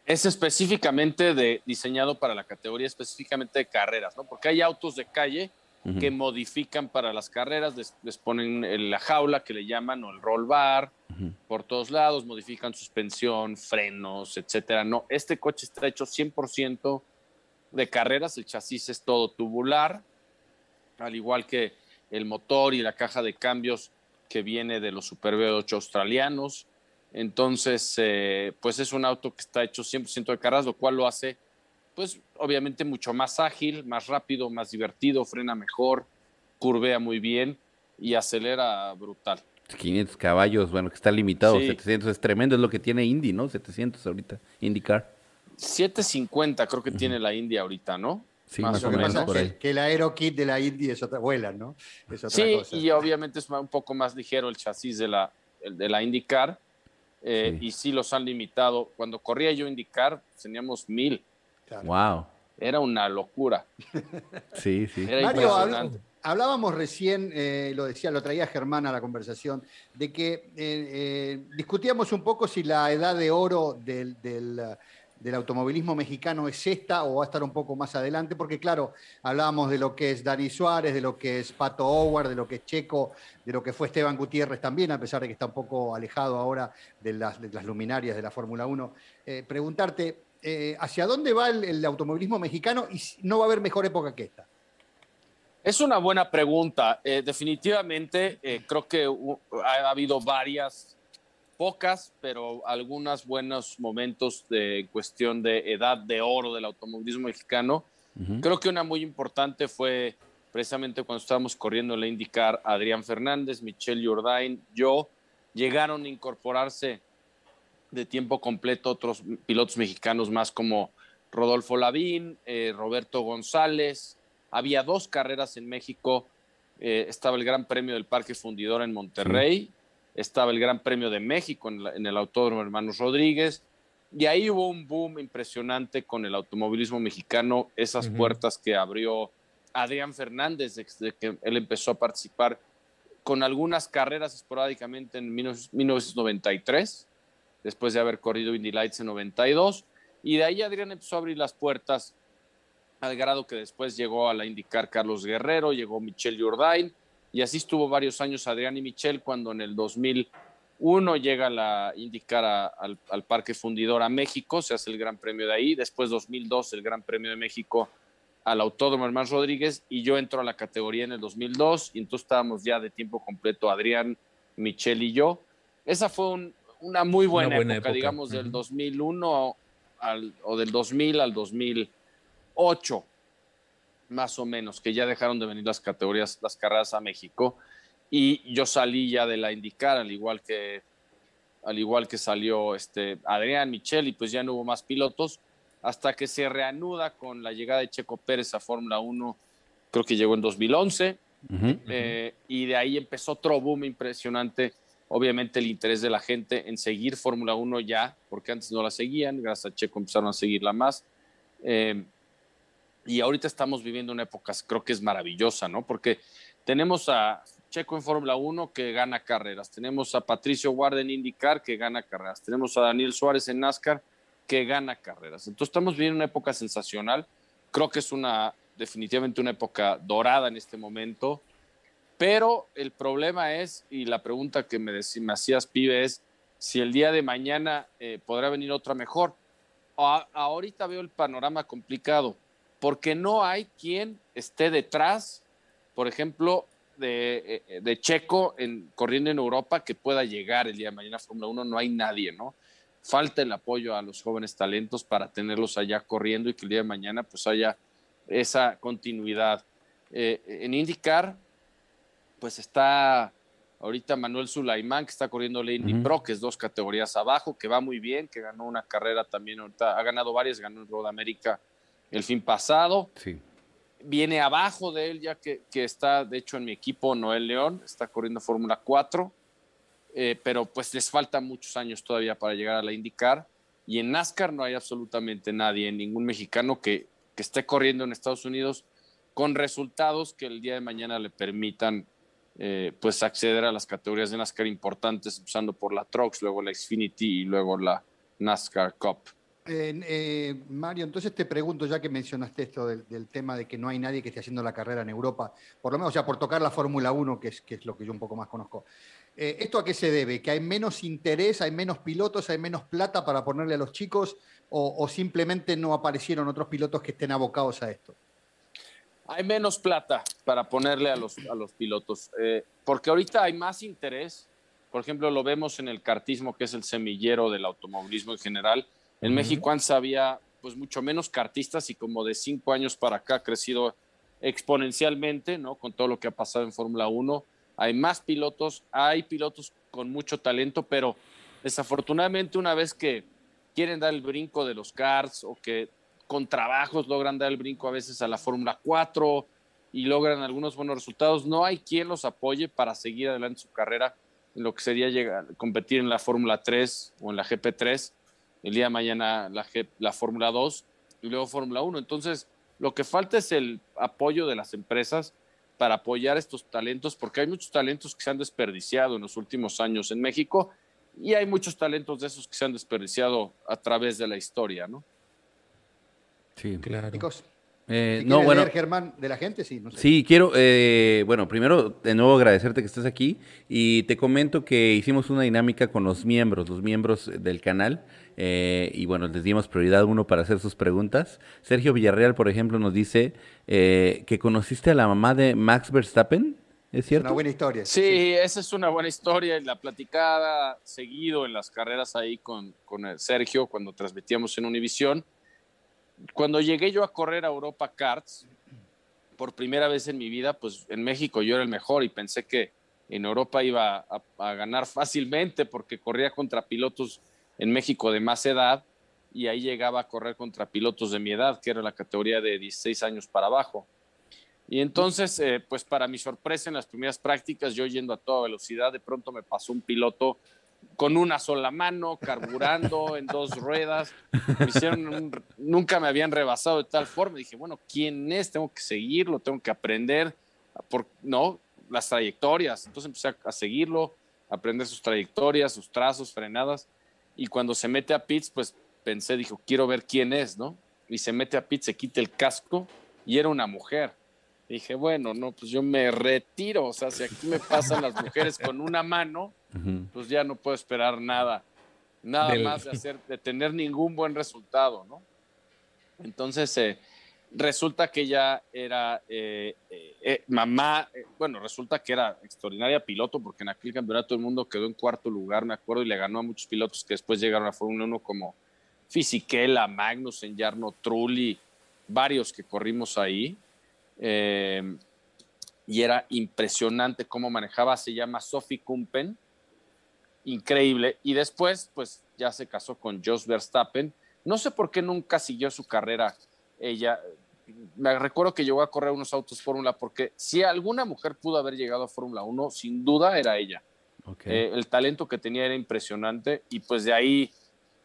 Es específicamente de, diseñado para la categoría específicamente de carreras, ¿no? Porque hay autos de calle que modifican para las carreras, les, ponen la jaula que le llaman o el roll bar por todos lados, modifican suspensión, frenos, etcétera. No, este coche está hecho 100% de carreras, el chasis es todo tubular, al igual que el motor y la caja de cambios que viene de los Super V8 australianos. Entonces, eh, pues es un auto que está hecho 100% de carreras, lo cual lo hace pues obviamente mucho más ágil, más rápido, más divertido, frena mejor, curvea muy bien y acelera brutal. 500 caballos, bueno, que está limitado, 700 es tremendo, es lo que tiene Indy, ¿no? 700 ahorita, IndyCar. 750 creo que tiene la Indy ahorita, ¿no? Sí, más, o menos. Por ahí. Que, el aerokit de la Indy es otra, vuela, ¿no? sí, y obviamente es un poco más ligero el chasis de la, de la IndyCar, eh, y sí los han limitado. Cuando corría yo IndyCar, teníamos mil. Wow. Era una locura. sí, sí. Mario, hablábamos recién, eh, lo decía, lo traía Germán a la conversación, de que eh, eh, discutíamos un poco si la edad de oro del, automovilismo mexicano es esta o va a estar un poco más adelante, porque claro, hablábamos de lo que es Dani Suárez, de lo que es Pato Howard, de lo que es Checo, de lo que fue Esteban Gutiérrez también, a pesar de que está un poco alejado ahora de las, luminarias de la Fórmula 1. preguntarte, eh, hacia dónde va el, automovilismo mexicano y no va a haber mejor época que esta. Es una buena pregunta. Eh, definitivamente eh, creo que ha habido varias pocas, pero algunos buenos momentos de cuestión de edad de oro del automovilismo mexicano. Creo que una muy importante fue precisamente cuando estábamos corriendo la indicar Adrián Fernández, Michelle Jourdain, yo, llegaron a incorporarse de tiempo completo otros pilotos mexicanos más como Rodolfo Lavín, eh, Roberto González. Había dos carreras en México. Eh, estaba el Gran Premio del Parque Fundidor en Monterrey. Estaba el Gran Premio de México en, el Autódromo Hermanos Rodríguez. Y ahí hubo un boom impresionante con el automovilismo mexicano, esas puertas que abrió Adrián Fernández desde que él empezó a participar con algunas carreras esporádicamente en 1993, después de haber corrido Indy Lights en 92 y de ahí Adrián empezó a abrir las puertas al grado que después llegó a la indicar Carlos Guerrero, llegó Michelle Jourdain, y así estuvo varios años Adrián y Michelle cuando en el 2001 llega la indicar al, Parque Fundidor a México, se hace el Gran Premio de ahí, después 2002 el Gran Premio de México al Autódromo Hermán Rodríguez y yo entro a la categoría en el 2002 y entonces estábamos ya de tiempo completo Adrián, Michelle y yo. Esa fue una muy buena, época, digamos, del 2001 o del 2000 al 2008, más o menos, que ya dejaron de venir las categorías, las carreras a México. Y yo salí ya de la indicar, al igual que, al igual que salió este Adrián Michel, y pues ya no hubo más pilotos, hasta que se reanuda con la llegada de Checo Pérez a Fórmula 1, creo que llegó en 2011, eh, y de ahí empezó otro boom impresionante obviamente el interés de la gente en seguir Fórmula 1 ya, porque antes no la seguían, gracias a Checo empezaron a seguirla más. Eh, y ahorita estamos viviendo una época, creo que es maravillosa, ¿no? Porque tenemos a Checo en Fórmula 1 que gana carreras, tenemos a Patricio Guarda en IndyCar que gana carreras, tenemos a Daniel Suárez en NASCAR que gana carreras. Entonces estamos viviendo una época sensacional. Creo que es una definitivamente una época dorada en este momento. Pero el problema es, y la pregunta que me, me hacías, pibe, es si el día de mañana eh, podrá venir otra mejor. ahorita veo el panorama complicado, porque no hay quien esté detrás, por ejemplo, de, eh, Checo en, corriendo en Europa que pueda llegar el día de mañana a Fórmula 1. No hay nadie, ¿no? Falta el apoyo a los jóvenes talentos para tenerlos allá corriendo y que el día de mañana pues haya esa continuidad. Eh, en IndyCar pues está ahorita Manuel Sulaimán, que está corriendo la Indy Pro, que es dos categorías abajo, que va muy bien, que ganó una carrera también, ahorita ha ganado varias, ganó el Road América el fin pasado. Sí. Viene abajo de él, ya que, que está, de hecho, en mi equipo, Noel León, está corriendo Fórmula 4, eh, pero pues les falta muchos años todavía para llegar a la IndyCar. Y en NASCAR no hay absolutamente nadie, ningún mexicano que, que esté corriendo en Estados Unidos con resultados que el día de mañana le permitan eh, pues acceder a las categorías de NASCAR importantes, empezando por la Trucks, luego la Xfinity y luego la NASCAR Cup. Eh, Mario, entonces te pregunto, ya que mencionaste esto del, tema de que no hay nadie que esté haciendo la carrera en Europa, por lo menos ya por tocar la Fórmula 1, que es, que es lo que yo un poco más conozco. Eh, ¿Esto a qué se debe? ¿Que hay menos interés, hay menos pilotos, hay menos plata para ponerle a los chicos o simplemente no aparecieron otros pilotos que estén abocados a esto? Hay menos plata para ponerle a los, a los pilotos, eh, porque ahorita hay más interés. Por ejemplo, lo vemos en el cartismo, que es el semillero del automovilismo en general. En México antes había pues mucho menos cartistas y como de cinco años para acá ha crecido exponencialmente, ¿no? Con todo lo que ha pasado en Fórmula 1. Hay más pilotos, hay pilotos con mucho talento, pero desafortunadamente una vez que quieren dar el brinco de los karts o que con trabajos logran dar el brinco a veces a la Fórmula 4 y logran algunos buenos resultados. No hay quien los apoye para seguir adelante su carrera en lo que sería llegar, competir en la Fórmula 3 o en la GP3, el día de mañana la, la Fórmula 2 y luego Fórmula 1. Entonces, lo que falta es el apoyo de las empresas para apoyar estos talentos, porque hay muchos talentos que se han desperdiciado en los últimos años en México y hay muchos talentos de esos que se han desperdiciado a través de la historia, ¿no? Sí, claro. Eh, no, bueno, leer, Germán, de la gente? Sí, sí quiero, eh, bueno, primero de nuevo agradecerte que estés aquí y te comento que hicimos una dinámica con los miembros, los miembros del canal eh, y bueno, les dimos prioridad uno para hacer sus preguntas. Sergio Villarreal, por ejemplo, nos dice que conociste a la mamá de Max Verstappen. ¿Es cierto? Una buena historia. Sí, esa es una buena historia. La platicada seguido en las carreras ahí con, con Sergio cuando transmitíamos en Univisión. Cuando llegué yo a correr a Europa Karts, por primera vez en mi vida, pues en México yo era el mejor y pensé que en Europa iba a, ganar fácilmente porque corría contra pilotos en México de más edad y ahí llegaba a correr contra pilotos de mi edad, que era la categoría de 16 años para abajo. Y entonces, eh, pues para mi sorpresa en las primeras prácticas, yo yendo a toda velocidad, de pronto me pasó un piloto con una sola mano, carburando en dos ruedas. Me hicieron un- nunca me habían rebasado de tal forma. Dije, bueno, ¿quién es? Tengo que seguirlo, tengo que aprender, por, ¿no? Las trayectorias. Entonces empecé a, a seguirlo, a aprender sus trayectorias, sus trazos, frenadas. Y cuando se mete a pits, pues pensé, dijo, quiero ver quién es, ¿no? Y se mete a pits, se quita el casco y era una mujer. Dije, bueno, no, pues yo me retiro. O sea, si aquí me pasan las mujeres con una mano, pues ya no puedo esperar nada, nada Del- más de hacer, de tener ningún buen resultado, ¿no? Entonces, eh, resulta que ella era eh, eh, mamá, bueno, resulta que era extraordinaria piloto, porque en aquel campeonato del mundo quedó en cuarto lugar, me acuerdo, y le ganó a muchos pilotos que después llegaron a Fórmula 1 como Fisichella, Magnussen, Jarno Trulli, varios que corrimos ahí. Eh, y era impresionante cómo manejaba, se llama Sophie Kumpen, increíble. Y después, pues ya se casó con Jos Verstappen. No sé por qué nunca siguió su carrera ella. Me recuerdo que llegó a correr unos autos Fórmula porque si alguna mujer pudo haber llegado a Fórmula 1, sin duda era ella. Eh, el talento que tenía era impresionante y pues de ahí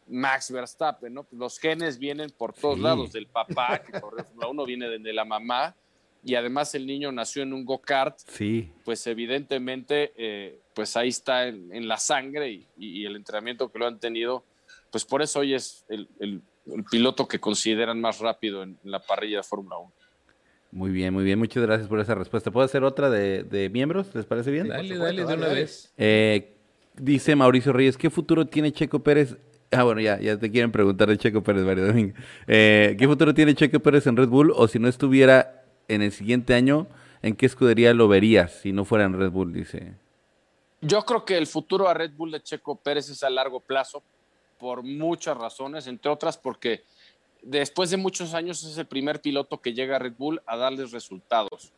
Max Verstappen, ¿no? Los genes vienen por todos Sí. lados, del papá que corre Fórmula 1 viene de, de la mamá y además el niño nació en un go-kart, Sí. pues evidentemente eh, pues ahí está en, en la sangre y, y el entrenamiento que lo han tenido, pues por eso hoy es el, el- el piloto que consideran más rápido en, la parrilla de Fórmula 1. Muy bien, muy bien. Muchas gracias por esa respuesta. ¿Puedo hacer otra de, de miembros? ¿Les parece bien? Dale, dale, de una dale. vez. Eh, dice Mauricio Reyes, ¿qué futuro tiene Checo Pérez? Ah, bueno, ya, ya te quieren preguntar de Checo Pérez, Mario Domingo. Eh, ¿Qué futuro tiene Checo Pérez en Red Bull? O si no estuviera en el siguiente año, ¿en qué escudería lo verías si no fuera en Red Bull? Dice. Yo creo que el futuro a Red Bull de Checo Pérez es a largo plazo por muchas razones, entre otras porque después de muchos años es el primer piloto que llega a Red Bull a darles resultados.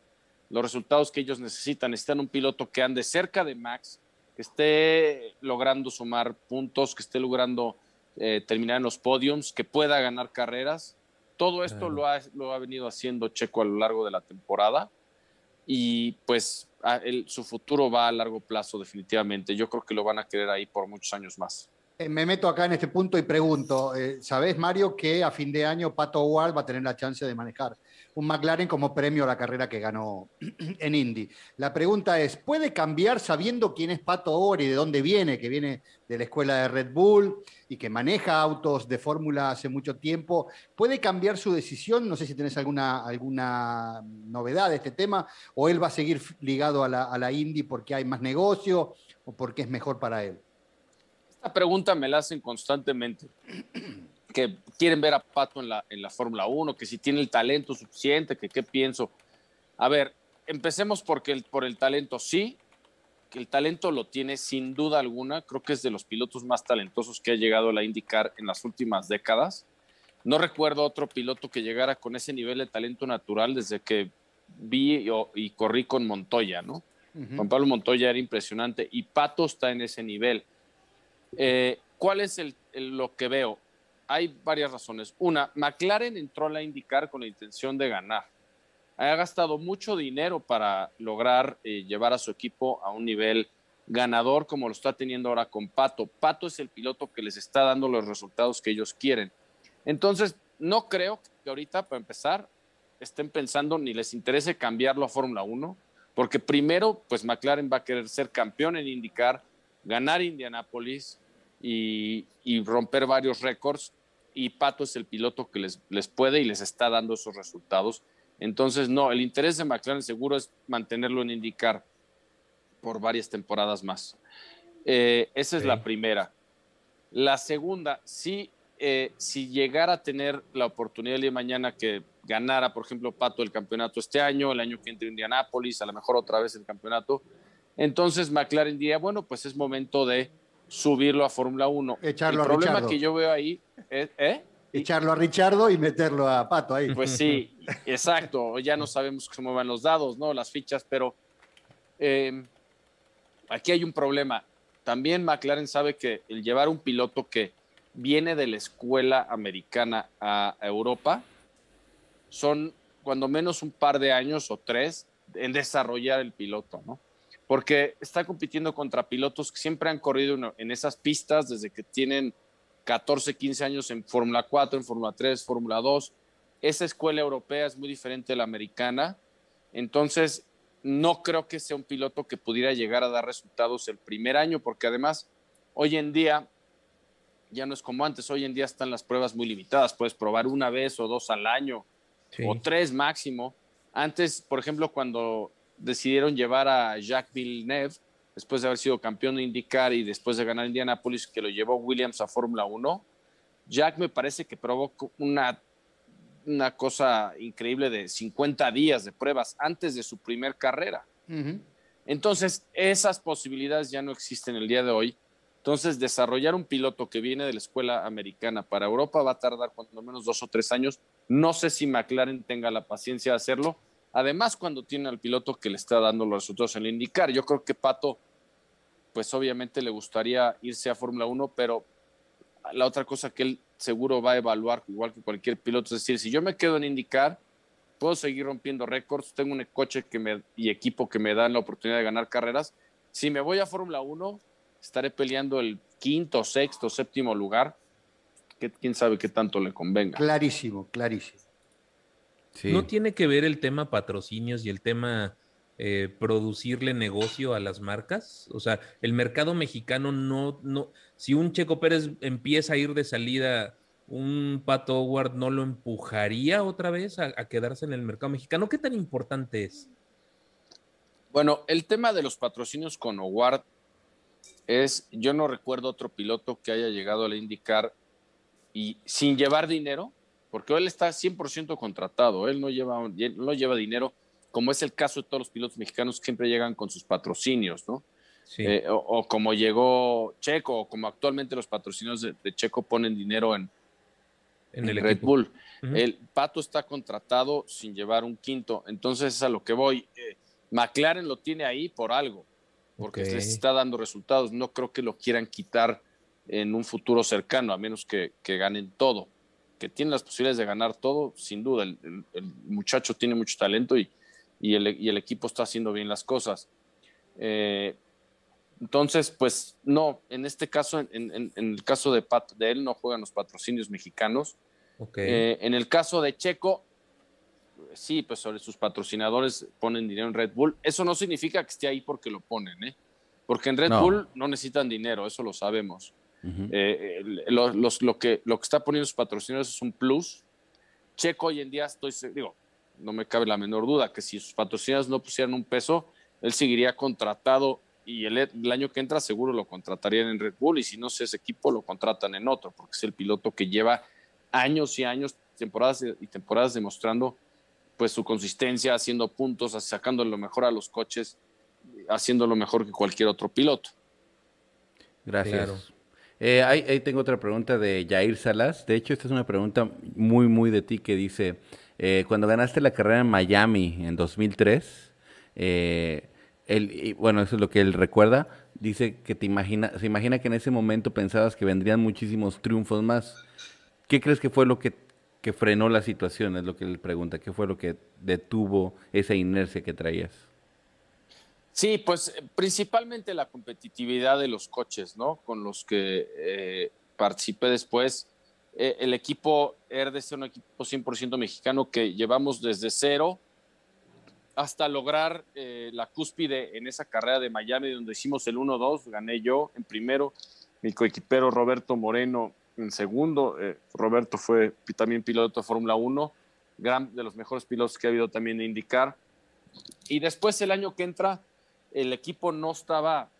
Los resultados que ellos necesitan. Necesitan un piloto que ande cerca de Max, que esté logrando sumar puntos, que esté logrando eh, terminar en los podiums, que pueda ganar carreras. Todo esto Claro. lo, ha, lo ha venido haciendo Checo a lo largo de la temporada y pues a- el- su futuro va a largo plazo definitivamente. Yo creo que lo van a querer ahí por muchos años más. Eh, me meto acá en este punto y pregunto, eh, ¿sabés, Mario, que a fin de año Pato Ward va a tener la chance de manejar un McLaren como premio a la carrera que ganó en Indy? La pregunta es, ¿puede cambiar sabiendo quién es Pato y de dónde viene? Que viene de la escuela de Red Bull y que maneja autos de fórmula hace mucho tiempo. ¿Puede cambiar su decisión? No sé si tenés alguna, alguna novedad de este tema o él va a seguir ligado a la, a la Indy porque hay más negocio o porque es mejor para él. Esta pregunta me la hacen constantemente. Que quieren ver a Pato en la, en la Fórmula 1, que si tiene el talento suficiente, que qué pienso. A ver, empecemos porque el, por el talento sí, que el talento lo tiene sin duda alguna. Creo que es de los pilotos más talentosos que ha llegado a la IndyCar en las últimas décadas. No recuerdo otro piloto que llegara con ese nivel de talento natural desde que vi y corrí con Montoya, ¿no? Juan Pablo Montoya era impresionante y Pato está en ese nivel. Eh, ¿Cuál es el- el- lo que veo? Hay varias razones. Una, McLaren entró a la indicar con la intención de ganar. Ha gastado mucho dinero para lograr eh, llevar a su equipo a un nivel ganador como lo está teniendo ahora con Pato. Pato es el piloto que les está dando los resultados que ellos quieren. Entonces, no creo que ahorita, para empezar, estén pensando ni les interese cambiarlo a Fórmula 1, porque primero, pues McLaren va a querer ser campeón en IndyCar, ganar Indianápolis y, y romper varios récords, y Pato es el piloto que les, les puede y les está dando esos resultados. Entonces, no, el interés de McLaren seguro es mantenerlo en IndyCar por varias temporadas más. Eh, esa es la primera. La segunda, sí, eh, si llegara a tener la oportunidad de mañana que ganara, por ejemplo, Pato el campeonato este año, el año que entre Indianápolis, a lo mejor otra vez el campeonato, entonces McLaren diría, bueno, pues es momento de subirlo a Fórmula 1. Echarlo el problema que yo veo ahí es... ¿eh? Echarlo a Richardo y meterlo a Pato ahí. Pues sí, exacto. Ya no sabemos cómo van los dados, ¿no? Las fichas, pero eh, aquí hay un problema. También McLaren sabe que el llevar un piloto que viene de la escuela americana a Europa son cuando menos un par de años o tres en desarrollar el piloto, ¿no? Porque está compitiendo contra pilotos que siempre han corrido en esas pistas desde que tienen 14, 15 años en Fórmula 4, en Fórmula 3, Fórmula 2. Esa escuela europea es muy diferente de la americana. Entonces, no creo que sea un piloto que pudiera llegar a dar resultados el primer año, porque además, hoy en día, ya no es como antes, hoy en día están las pruebas muy limitadas, puedes probar una vez o dos al año, o tres máximo. Antes, por ejemplo, cuando decidieron llevar a Jacques Villeneuve, después de haber sido campeón de IndyCar y después de ganar Indianapolis, que lo llevó Williams a Fórmula 1, Jack me parece que provocó una, una cosa increíble de 50 días de pruebas antes de su primer carrera. Entonces, esas posibilidades ya no existen el día de hoy. Entonces, desarrollar un piloto que viene de la escuela americana para Europa va a tardar cuando menos dos o tres años. No sé si McLaren tenga la paciencia de hacerlo, Además, cuando tiene al piloto que le está dando los resultados en indicar, yo creo que Pato, pues obviamente le gustaría irse a Fórmula 1, pero la otra cosa que él seguro va a evaluar, igual que cualquier piloto, es decir, si yo me quedo en indicar, puedo seguir rompiendo récords, tengo un coche que me, y equipo que me dan la oportunidad de ganar carreras. Si me voy a Fórmula 1, estaré peleando el quinto, sexto, séptimo lugar, quién sabe qué tanto le convenga. Clarísimo, clarísimo. ¿No tiene que ver el tema patrocinios y el tema eh, producirle negocio a las marcas? O sea, el mercado mexicano no, no, si un Checo Pérez empieza a ir de salida, un Pato Howard no lo empujaría otra vez a, quedarse en el mercado mexicano. ¿Qué tan importante es? Bueno, el tema de los patrocinios con Howard es, yo no recuerdo otro piloto que haya llegado a la indicar y sin llevar dinero, porque él está 100% contratado, él no lleva, no lleva dinero, como es el caso de todos los pilotos mexicanos que siempre llegan con sus patrocinios, ¿no? Eh, o, como llegó Checo, o como actualmente los patrocinios de, Checo ponen dinero en, en, el Red Bull. El Pato está contratado sin llevar un quinto, entonces es a lo que voy. Eh, McLaren lo tiene ahí por algo, porque les está dando resultados. No creo que lo quieran quitar en un futuro cercano, a menos que ganen todo que tiene las posibilidades de ganar todo, sin duda. El, muchacho tiene mucho talento y, y, el, equipo está haciendo bien las cosas. Eh, entonces, pues no, en este caso, en, el caso de, de él, no juegan los patrocinios mexicanos. Eh, en el caso de Checo, sí, pues sobre sus patrocinadores ponen dinero en Red Bull. Eso no significa que esté ahí porque lo ponen, ¿eh? Porque en Red Bull no necesitan dinero, eso lo sabemos. Eh, lo, que, lo que está poniendo sus patrocinadores es un plus. Checo hoy en día, estoy digo, no me cabe la menor duda que si sus patrocinadores no pusieran un peso, él seguiría contratado y el, año que entra seguro lo contratarían en Red Bull y si no es ese equipo lo contratan en otro, porque es el piloto que lleva años y años, temporadas y temporadas demostrando pues su consistencia, haciendo puntos, sacando lo mejor a los coches, haciendo lo mejor que cualquier otro piloto. Gracias. Eh, ahí, tengo otra pregunta de Jair Salas. De hecho, esta es una pregunta muy, muy de ti que dice, eh, cuando ganaste la carrera en Miami en 2003, eh, él, bueno, eso es lo que él recuerda, dice que te imagina, se imagina que en ese momento pensabas que vendrían muchísimos triunfos más. ¿Qué crees que fue lo que, que frenó la situación? Es lo que él pregunta. ¿Qué fue lo que detuvo esa inercia que traías? Sí, pues principalmente la competitividad de los coches, ¿no? Con los que eh, participé después. Eh, el equipo RDC es un equipo 100% mexicano que llevamos desde cero hasta lograr eh, la cúspide en esa carrera de Miami donde hicimos el 1-2, gané yo en primero, mi coequipero Roberto Moreno en segundo, Roberto fue también piloto de Fórmula 1, gran, de los mejores pilotos que ha habido también de indicar. Y después el año que entra el equipo no estaba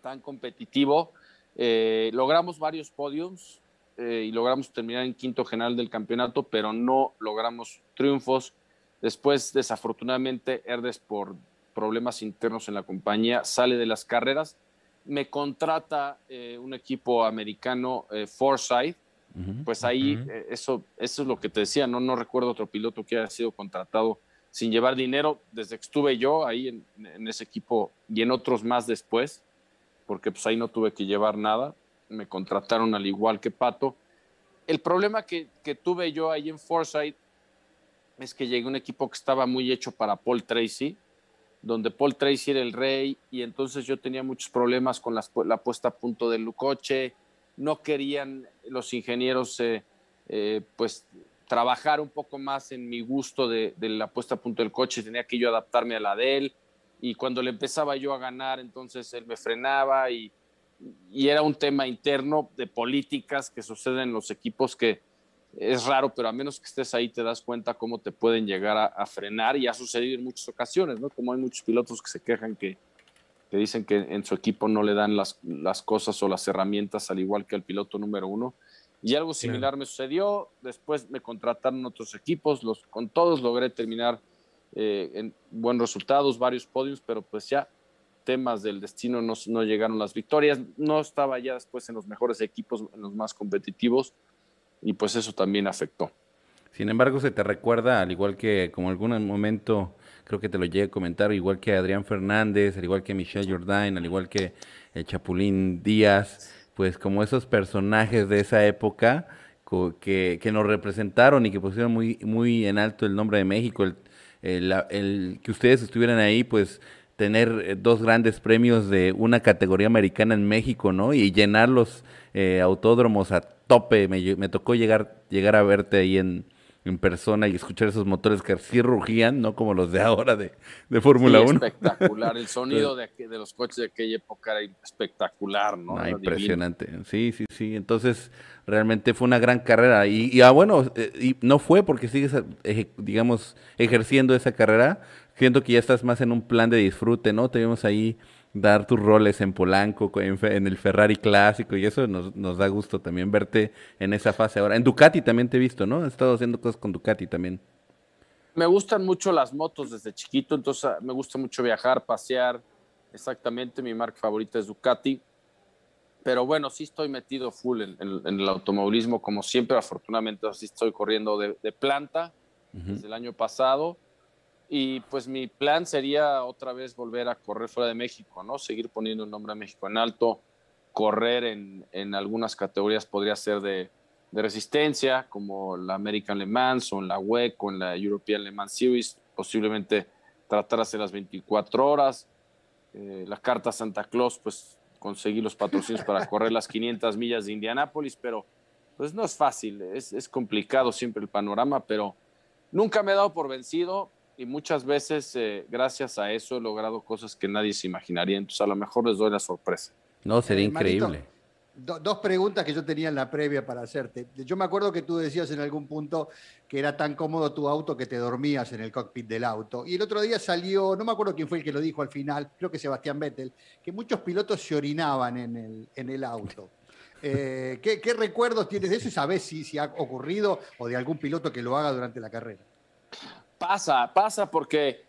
tan competitivo. Eh, logramos varios podiums, eh, y logramos terminar en quinto general del campeonato, pero no logramos triunfos. Después, desafortunadamente, Herdes por problemas internos en la compañía sale de las carreras. Me contrata eh, un equipo americano, Forsyth. Pues ahí, eso, eso es lo que te decía, no, no recuerdo otro piloto que haya sido contratado sin llevar dinero desde que estuve yo ahí en, ese equipo y en otros más después, porque pues ahí no tuve que llevar nada me contrataron al igual que Pato. El problema que, tuve yo ahí en Foresight es que llegué a un equipo que estaba muy hecho para Paul Tracy, donde Paul Tracy era el rey y entonces yo tenía muchos problemas con la puesta a punto del coche. No querían los ingenieros eh, eh, pues trabajar un poco más en mi gusto de, la puesta a punto del coche, tenía que yo adaptarme a la de él y cuando le empezaba yo a ganar, entonces él me frenaba y, y era un tema interno de políticas que suceden en los equipos que es raro, pero a menos que estés ahí te das cuenta cómo te pueden llegar a, frenar y ha sucedido en muchas ocasiones, ¿no? Como hay muchos pilotos que se quejan que, que dicen que en su equipo no le dan las, las, cosas o las herramientas al igual que al piloto número uno. Y algo similar me sucedió, después me contrataron otros equipos, los, con todos logré terminar eh, en buenos resultados, varios podios, pero pues ya temas del destino no, no, llegaron las victorias, no estaba ya después en los mejores equipos, en los más competitivos, y pues eso también afectó. Sin embargo, se te recuerda, al igual que como algún momento creo que te lo llegué a comentar, igual que Adrián Fernández, al igual que Michelle Jordain, al igual que el Chapulín Díaz, pues como esos personajes de esa época que, que nos representaron y que pusieron muy, muy en alto el nombre de México, el, el, el que ustedes estuvieran ahí, pues tener eh, dos grandes premios de una categoría americana en México, ¿no? Y llenar los eh, autódromos a tope. Me, me, tocó llegar, llegar a verte ahí en, en, persona y escuchar esos motores que sí rugían, no como los de ahora de, de Fórmula sí, 1. Espectacular. El sonido de, de, los coches de aquella época era espectacular, ¿no? Ah, impresionante. Sí, sí, sí. Entonces, realmente fue una gran carrera. Y, y ah, bueno, eh, y no fue porque sigues, digamos, ejerciendo esa carrera siento que ya estás más en un plan de disfrute, ¿no? Te vimos ahí dar tus roles en Polanco, en, el Ferrari clásico, y eso nos, da gusto también verte en esa fase ahora. En Ducati también te he visto, ¿no? Has estado haciendo cosas con Ducati también. Me gustan mucho las motos desde chiquito, entonces ah, me gusta mucho viajar, pasear. Exactamente, mi marca favorita es Ducati. Pero bueno, sí estoy metido full en, el automovilismo, como siempre, afortunadamente, así estoy corriendo de, planta desde el año pasado y pues mi plan sería otra vez volver a correr fuera de México, ¿no? Seguir poniendo el nombre de México en alto, correr en, en algunas categorías podría ser de, de, resistencia, como la American Le Mans o en la WEC o en la European Le Mans Series, posiblemente tratar de hacer las 24 horas. Eh, la carta Santa Claus, pues conseguir los patrocinios para correr las 500 millas de Indianápolis, pero pues no es fácil, es, es complicado siempre el panorama, pero nunca me he dado por vencido y muchas veces eh, gracias a eso he logrado cosas que nadie se imaginaría. Entonces a lo mejor les doy la sorpresa. No, sería eh, increíble. dos preguntas que yo tenía en la previa para hacerte. Yo me acuerdo que tú decías en algún punto que era tan cómodo tu auto que te dormías en el cockpit del auto. Y el otro día salió, no me acuerdo quién fue el que lo dijo al final, creo que Sebastián Vettel, que muchos pilotos se orinaban en el, en el auto. Eh, ¿qué, ¿qué, recuerdos tienes de eso y sabes si, si ha ocurrido o de algún piloto que lo haga durante la carrera? Pasa, pasa porque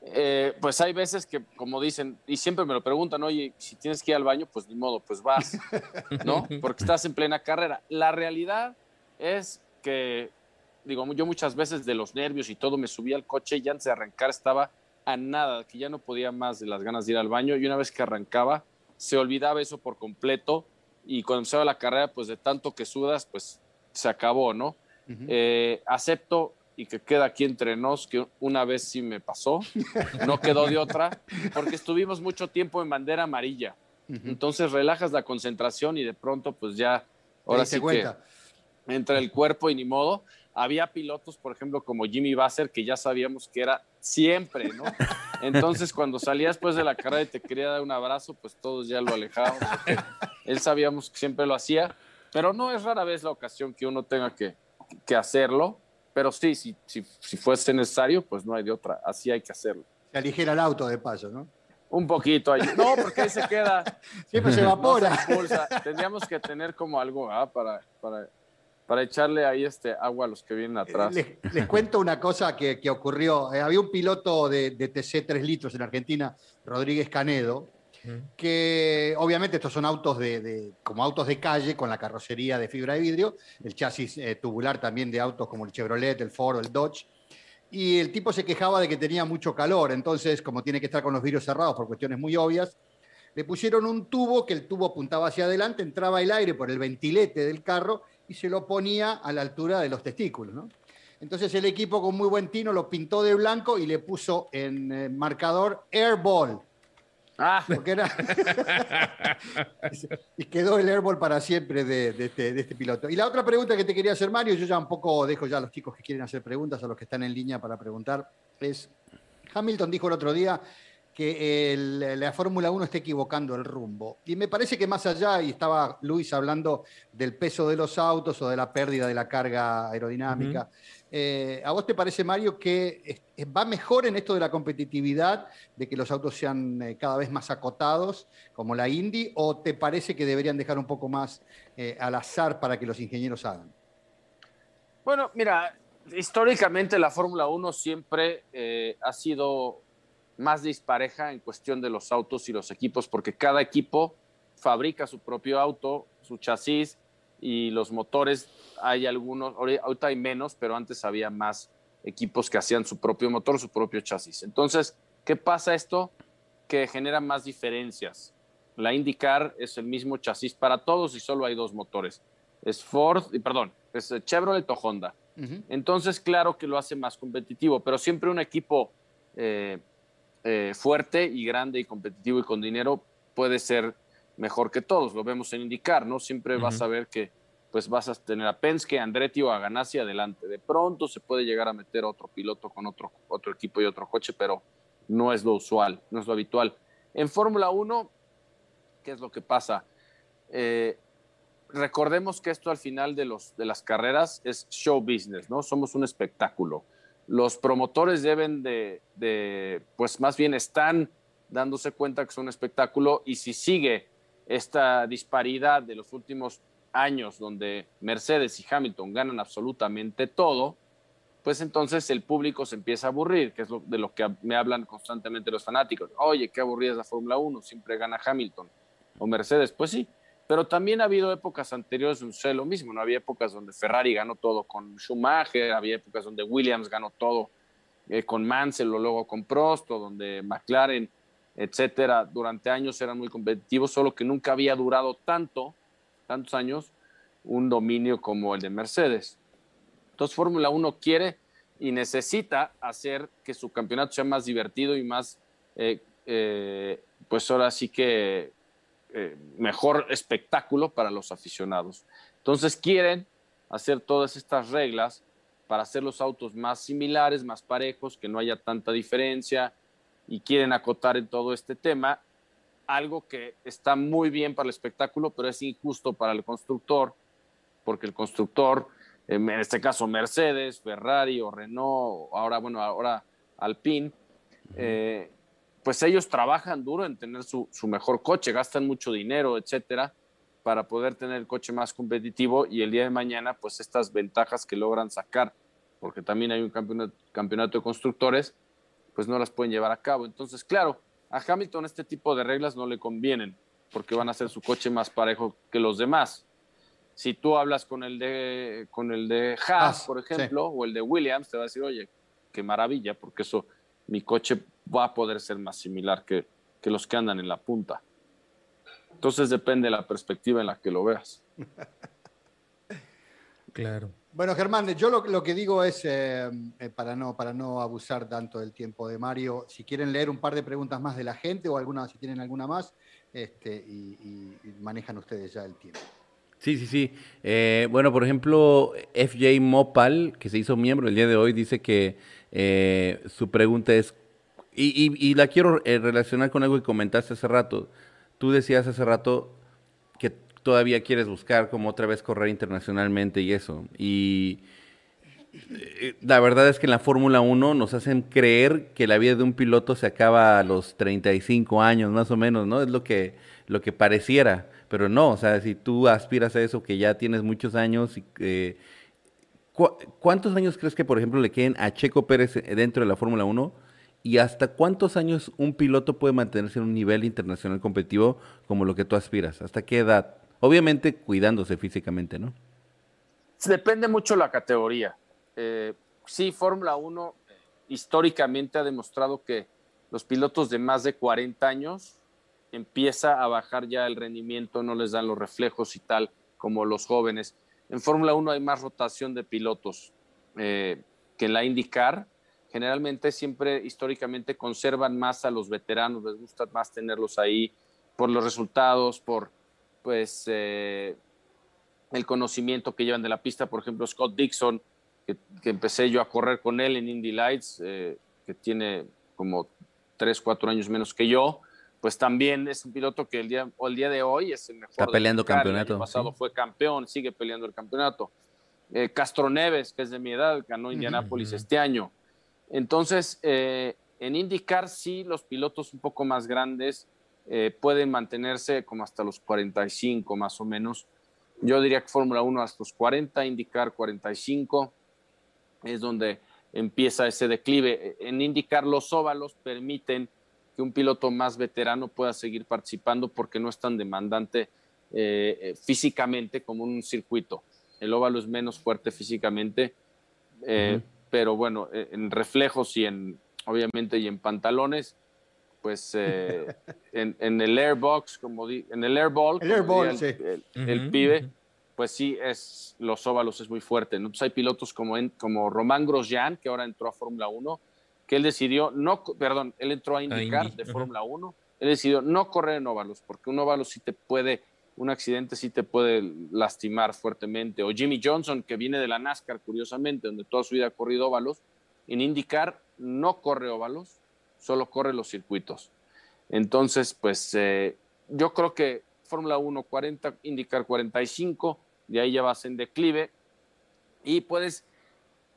eh, pues hay veces que, como dicen, y siempre me lo preguntan, oye, si tienes que ir al baño, pues ni modo, pues vas, ¿no? Porque estás en plena carrera. La realidad es que, digo, yo muchas veces de los nervios y todo me subía al coche y antes de arrancar estaba a nada, que ya no podía más de las ganas de ir al baño y una vez que arrancaba se olvidaba eso por completo y cuando empezaba la carrera, pues de tanto que sudas, pues se acabó, ¿no? eh, acepto y que queda aquí entre nos, que una vez sí me pasó, no quedó de otra, porque estuvimos mucho tiempo en bandera amarilla. Entonces relajas la concentración y de pronto pues ya, ahora sí que entra el cuerpo y ni modo. Había pilotos, por ejemplo, como Jimmy Basser, que ya sabíamos que era siempre, ¿no? Entonces cuando salía después de la carrera y te quería dar un abrazo, pues todos ya lo alejábamos. Él sabíamos que siempre lo hacía, pero no es rara vez la ocasión que uno tenga que, que hacerlo pero sí, si, si, si fuese necesario, pues no hay de otra. Así hay que hacerlo. Se aligera el auto de paso, ¿no? Un poquito ahí. No, porque ahí se queda. Siempre se evapora. Tendríamos que tener como algo ¿ah? para, para, para, echarle ahí este agua a los que vienen atrás. Les, cuento una cosa que, que ocurrió. Eh, había un piloto de, de, TC 3 litros en Argentina, Rodríguez Canedo, que obviamente estos son autos de, como autos de calle con la carrocería de fibra de vidrio, el chasis eh, tubular también de autos como el Chevrolet, el Ford el Dodge. Y el tipo se quejaba de que tenía mucho calor, entonces como tiene que estar con los vidrios cerrados por cuestiones muy obvias, le pusieron un tubo que el tubo apuntaba hacia adelante, entraba el aire por el ventilete del carro y se lo ponía a la altura de los testículos. Entonces el equipo con muy buen tino lo pintó de blanco y le puso en eh, marcador Airball, Ah. Porque era... y quedó el airball para siempre este, de, este, piloto. Y la otra pregunta que te quería hacer, Mario, yo ya un poco dejo ya a los chicos que quieren hacer preguntas, a los que están en línea para preguntar, es, Hamilton dijo el otro día que la Fórmula 1 está equivocando el rumbo. Y me parece que más allá, y estaba Luis hablando del peso de los autos o de la pérdida de la carga aerodinámica, eh, ¿A vos te parece, Mario, que va mejor en esto de la competitividad, de que los autos sean eh, cada vez más acotados, como la Indy, o te parece que deberían dejar un poco más eh, al azar para que los ingenieros hagan? Bueno, mira, históricamente la Fórmula 1 siempre ha sido más dispareja en cuestión de los autos y los equipos, porque cada equipo fabrica su propio auto, su chasis, y los motores hay algunos, ahorita hay menos, pero antes había más equipos que hacían su propio motor, su propio chasis. Entonces, ¿qué pasa esto? Que genera más diferencias. La IndyCar es el mismo chasis para todos y solo hay dos motores. Es Ford, perdón, es Chevrolet o Honda. Entonces, claro que lo hace más competitivo, pero siempre un equipo eh, eh, fuerte y grande y competitivo y con dinero puede ser mejor que todos. Lo vemos en indicar, ¿no? Siempre vas a ver que pues vas a tener a Penske, a Andretti o a Ganassi adelante. De pronto se puede llegar a meter otro piloto con otro, otro equipo y otro coche, pero no es lo usual, no es lo habitual. En Fórmula 1, ¿qué es lo que pasa? Eh, recordemos que esto al final de, los, de las carreras es show business, ¿no? Somos un espectáculo. Los promotores deben de, de pues más bien están dándose cuenta que es un espectáculo y si sigue esta disparidad de los últimos años donde Mercedes y Hamilton ganan absolutamente todo, pues entonces el público se empieza a aburrir, que es de lo que me hablan constantemente los fanáticos. Oye, qué aburrida es la Fórmula 1, siempre gana Hamilton o Mercedes. Pues sí, pero también ha habido épocas anteriores donde sé lo mismo, ¿no? Había épocas donde Ferrari ganó todo con Schumacher, había épocas donde Williams ganó todo eh, con Mansell o luego con Prost, o donde McLaren etcétera, durante años eran muy competitivos, solo que nunca había durado tanto, tantos años, un dominio como el de Mercedes. Entonces Fórmula 1 quiere y necesita hacer que su campeonato sea más divertido y más, eh, eh, pues ahora sí que eh, mejor espectáculo para los aficionados. Entonces quieren hacer todas estas reglas para hacer los autos más similares, más parejos, que no haya tanta diferencia, y quieren acotar en todo este tema algo que está muy bien para el espectáculo, pero es injusto para el constructor, porque el constructor, en este caso Mercedes, Ferrari o Renault, ahora, bueno, ahora Alpine, eh, pues ellos trabajan duro en tener su, su, mejor coche, gastan mucho dinero, etcétera, para poder tener el coche más competitivo y el día de mañana, pues estas ventajas que logran sacar, porque también hay un campeonato, campeonato de constructores, pues no las pueden llevar a cabo. Entonces, claro, a Hamilton este tipo de reglas no le convienen porque van a hacer su coche más parejo que los demás. Si tú hablas con el de, con el de Haas, por ejemplo, o el de Williams, te va a decir, oye, qué maravilla, porque eso, mi coche va a poder ser más similar que, que los que andan en la punta. Entonces depende de la perspectiva en la que lo veas. Claro. Bueno, Germán, yo lo, que digo es, eh, eh, para, no, para no abusar tanto del tiempo de Mario, si quieren leer un par de preguntas más de la gente o alguna, si tienen alguna más, este, y, manejan ustedes ya el tiempo. Sí, sí, sí. Eh, bueno, por ejemplo, FJ Mopal, que se hizo miembro el día de hoy, dice que su pregunta es, y, la quiero relacionar con algo que comentaste hace rato. Tú decías hace rato todavía quieres buscar como otra vez correr internacionalmente y eso. Y eh, la verdad es que en la Fórmula 1 nos hacen creer que la vida de un piloto se acaba a los 35 años, más o menos, ¿no? Es lo que, lo que pareciera, pero no, o sea, si tú aspiras a eso, que ya tienes muchos años, y, eh, ¿cuántos años crees que, por ejemplo, le queden a Checo Pérez dentro de la Fórmula 1? ¿Y hasta cuántos años un piloto puede mantenerse en un nivel internacional competitivo como lo que tú aspiras? ¿Hasta qué edad? Obviamente cuidándose físicamente, ¿no? Depende mucho la categoría. Eh, sí, Fórmula 1 históricamente ha demostrado que los pilotos de más de 40 años empieza a bajar ya el rendimiento, no les dan los reflejos y tal como los jóvenes. En Fórmula 1 hay más rotación de pilotos eh, que en la IndyCar generalmente siempre históricamente conservan más a los veteranos, les gusta más tenerlos ahí por los resultados, por pues eh, el conocimiento que llevan de la pista. Por ejemplo, Scott Dixon, que, empecé yo a correr con él en Indy Lights, eh, que tiene como tres, cuatro años menos que yo, pues también es un piloto que el día, o el día de hoy es el mejor. Está peleando campeonato. El pasado fue campeón, sigue peleando el campeonato. Eh, Castro Neves, que es de mi edad, ganó Indianápolis este año. Entonces, eh, en IndyCar sí los pilotos un poco más grandes eh, pueden mantenerse como hasta los 45 más o menos. Yo diría que Fórmula 1 hasta los 40, IndyCar 45 es donde empieza ese declive. En IndyCar los óvalos permiten que un piloto más veterano pueda seguir participando porque no es tan demandante eh, físicamente como un circuito. El óvalo es menos fuerte físicamente pero bueno, en reflejos y en, obviamente, y en pantalones, pues eh, en, el airbox, como di, en el airball, el, el, pibe, pues sí, es, los óvalos es muy fuerte. ¿no? Pues hay pilotos como, en, como Román Grosjean, que ahora entró a Fórmula 1, que él decidió, no, perdón, él entró a indicar de Fórmula 1, él decidió no correr en óvalos, porque un óvalo sí te puede un accidente sí te puede lastimar fuertemente. O Jimmy Johnson, que viene de la NASCAR, curiosamente, donde toda su vida ha corrido óvalos, en IndyCar no corre óvalos, solo corre los circuitos. Entonces, pues eh, yo creo que Fórmula 1 40, IndyCar 45, de ahí ya vas en declive y puedes,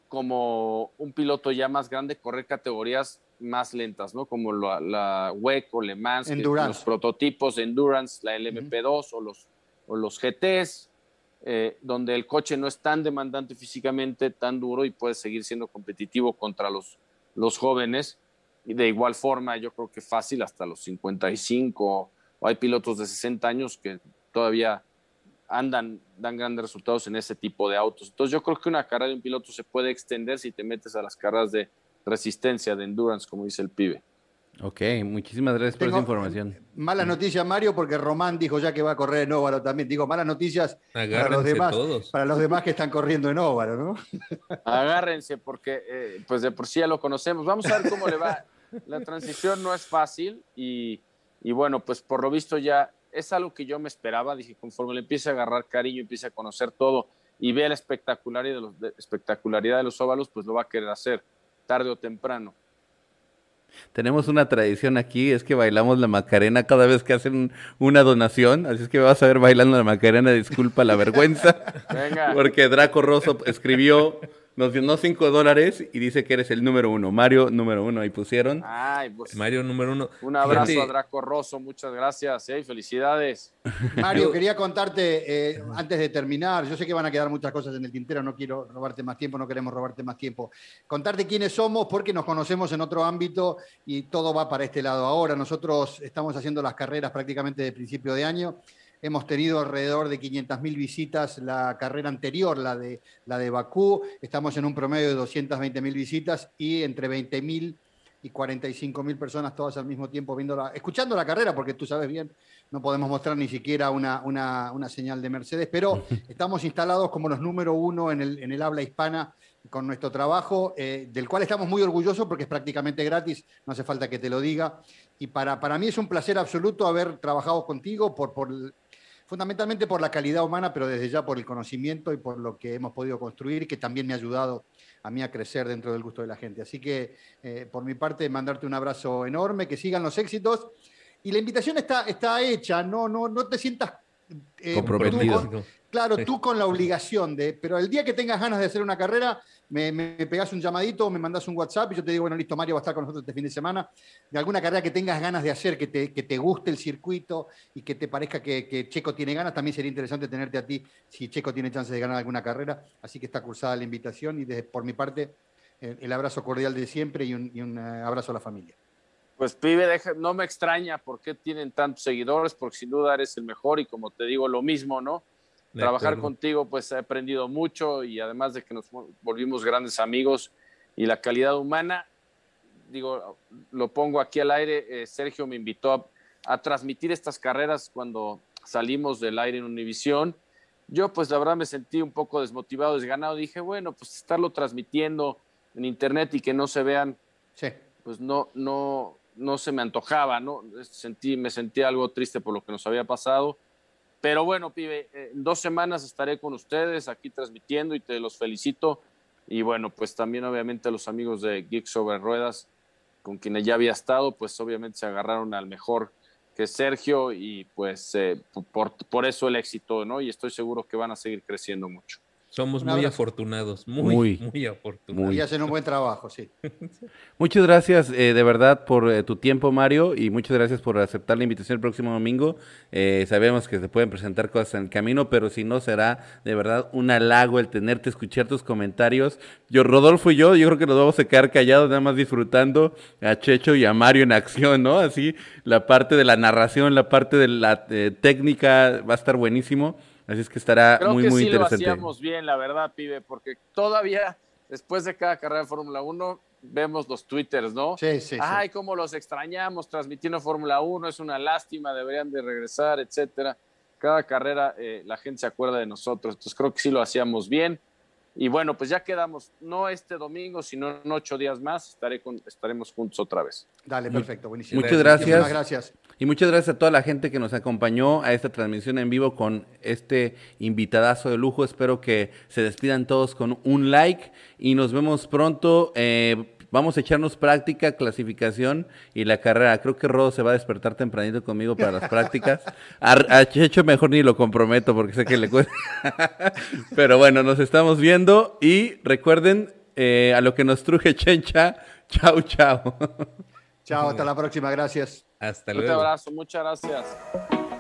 como un piloto ya más grande, correr categorías más lentas, ¿no? Como la, la WEC o Le Mans, los prototipos de Endurance, la LMP2 o, los, o los GTs, eh, donde el coche no es tan demandante físicamente, tan duro y puede seguir siendo competitivo contra los, los jóvenes. Y de igual forma, yo creo que fácil hasta los 55, o hay pilotos de 60 años que todavía andan, dan grandes resultados en ese tipo de autos. Entonces yo creo que una carrera de un piloto se puede extender si te metes a las carreras de resistencia, de endurance, como dice el pibe. Ok, muchísimas gracias por esa información. Mala noticia, Mario, porque Román dijo ya que va a correr en óvalo también. Digo, malas noticias para los, demás, para los demás que están corriendo en óvalo, ¿no? Agárrense, porque eh, pues de por sí ya lo conocemos. Vamos a ver cómo le va. La transición no es fácil y, bueno, pues por lo visto ya es algo que yo me esperaba. Dije, conforme le empiece a agarrar cariño, empiece a conocer todo y vea la espectacularidad de los, espectacularidad de los óvalos, pues lo va a querer hacer tarde o temprano. Tenemos una tradición aquí, es que bailamos la Macarena cada vez que hacen una donación, así es que vas a ver bailando la Macarena, disculpa la vergüenza, porque Draco Rosso escribió nos dio 5 dólares y dice que eres el número uno. Mario número uno, ahí pusieron. Ay, pues, Mario número uno. Un abrazo a Draco Rosso, muchas gracias ¿eh? felicidades. Mario, quería contarte, eh, antes de terminar, yo sé que van a quedar muchas cosas en el tintero, no quiero robarte más tiempo, no queremos robarte más tiempo. Contarte quiénes somos, porque nos conocemos en otro ámbito y todo va para este lado ahora. Nosotros estamos haciendo las carreras prácticamente de principio de año Hemos tenido alrededor de 500.000 visitas la carrera anterior, la de, la de Bakú. Estamos en un promedio de 220.000 visitas y entre 20.000 y 45.000 personas todas al mismo tiempo viendo la, escuchando la carrera, porque tú sabes bien, no podemos mostrar ni siquiera una, una, señal de Mercedes, pero estamos instalados como los número uno en el, en el habla hispana con nuestro trabajo, eh, del cual estamos muy orgullosos porque es prácticamente gratis, no hace falta que te lo diga. Y para, para mí es un placer absoluto haber trabajado contigo por, por fundamentalmente por la calidad humana, pero desde ya por el conocimiento y por lo que hemos podido construir, que también me ha ayudado a mí a crecer dentro del gusto de la gente. Así que, eh, por mi parte, mandarte un abrazo enorme, que sigan los éxitos. Y la invitación está, está hecha, no, no, no te sientas eh, comprometido. Claro, tú con la obligación de, pero el día que tengas ganas de hacer una carrera, me, me, pegas un llamadito, me mandas un WhatsApp y yo te digo, bueno, listo, Mario va a estar con nosotros este fin de semana, de alguna carrera que tengas ganas de hacer, que te, que te guste el circuito y que te parezca que, Checo tiene ganas, también sería interesante tenerte a ti si Checo tiene chance de ganar alguna carrera, así que está cursada la invitación y desde, por mi parte, el, abrazo cordial de siempre y un, y un eh, abrazo a la familia. Pues pibe, no me extraña por qué tienen tantos seguidores, porque sin duda eres el mejor y como te digo, lo mismo, ¿no? Trabajar contigo, pues he aprendido mucho y además de que nos volvimos grandes amigos y la calidad humana, digo, lo pongo aquí al aire, eh, Sergio me invitó a, transmitir estas carreras cuando salimos del aire en Univisión. Yo pues la verdad me sentí un poco desmotivado, desganado, dije, bueno, pues estarlo transmitiendo en internet y que no se vean, sí. pues no, no, no se me antojaba, ¿no? Sentí, me sentí algo triste por lo que nos había pasado. Pero bueno, pibe, en dos semanas estaré con ustedes aquí transmitiendo y te los felicito. Y bueno, pues también obviamente los amigos de Geeks sobre Ruedas, con quienes ya había estado, pues obviamente se agarraron al mejor que Sergio y pues eh, por, por eso el éxito, ¿no? Y estoy seguro que van a seguir creciendo mucho. Somos muy afortunados, muy, muy, afortunados. Y hacen un buen trabajo, sí. muchas gracias eh, de verdad por eh, tu tiempo, Mario, y muchas gracias por aceptar la invitación el próximo domingo. Eh, sabemos que se pueden presentar cosas en el camino, pero si no, será de verdad un halago el tenerte, escuchar tus comentarios. Yo, Rodolfo y yo, yo creo que nos vamos a quedar callados, nada más disfrutando a Checho y a Mario en acción, ¿no? Así, la parte de la narración, la parte de la técnica va a estar buenísimo. Así es que estará muy, muy interesante. Creo que sí lo hacíamos bien, la verdad, pibe, porque todavía después de cada carrera de Fórmula 1 vemos los twitters, ¿no? Sí, sí. Ay, cómo los extrañamos transmitiendo Fórmula 1, es una lástima, deberían de regresar, etcétera. Cada carrera eh, la gente se acuerda de nosotros, entonces creo que sí lo hacíamos bien. Y bueno, pues ya quedamos, no este domingo, sino en ocho días más, estaré con, estaremos juntos otra vez. Dale, perfecto, buenísimo. Muchas gracias. gracias. Y muchas gracias a toda la gente que nos acompañó a esta transmisión en vivo con este invitadazo de lujo. Espero que se despidan todos con un like y nos vemos pronto. Eh, Vamos a echarnos práctica, clasificación y la carrera. Creo que Rodo se va a despertar tempranito conmigo para las prácticas. A, Checho mejor ni lo comprometo porque sé que le cuesta. Pero bueno, nos estamos viendo y recuerden eh, a lo que nos truje Chencha. Chao, chao. Chao, hasta la próxima. Gracias. Hasta luego. Un abrazo, muchas gracias.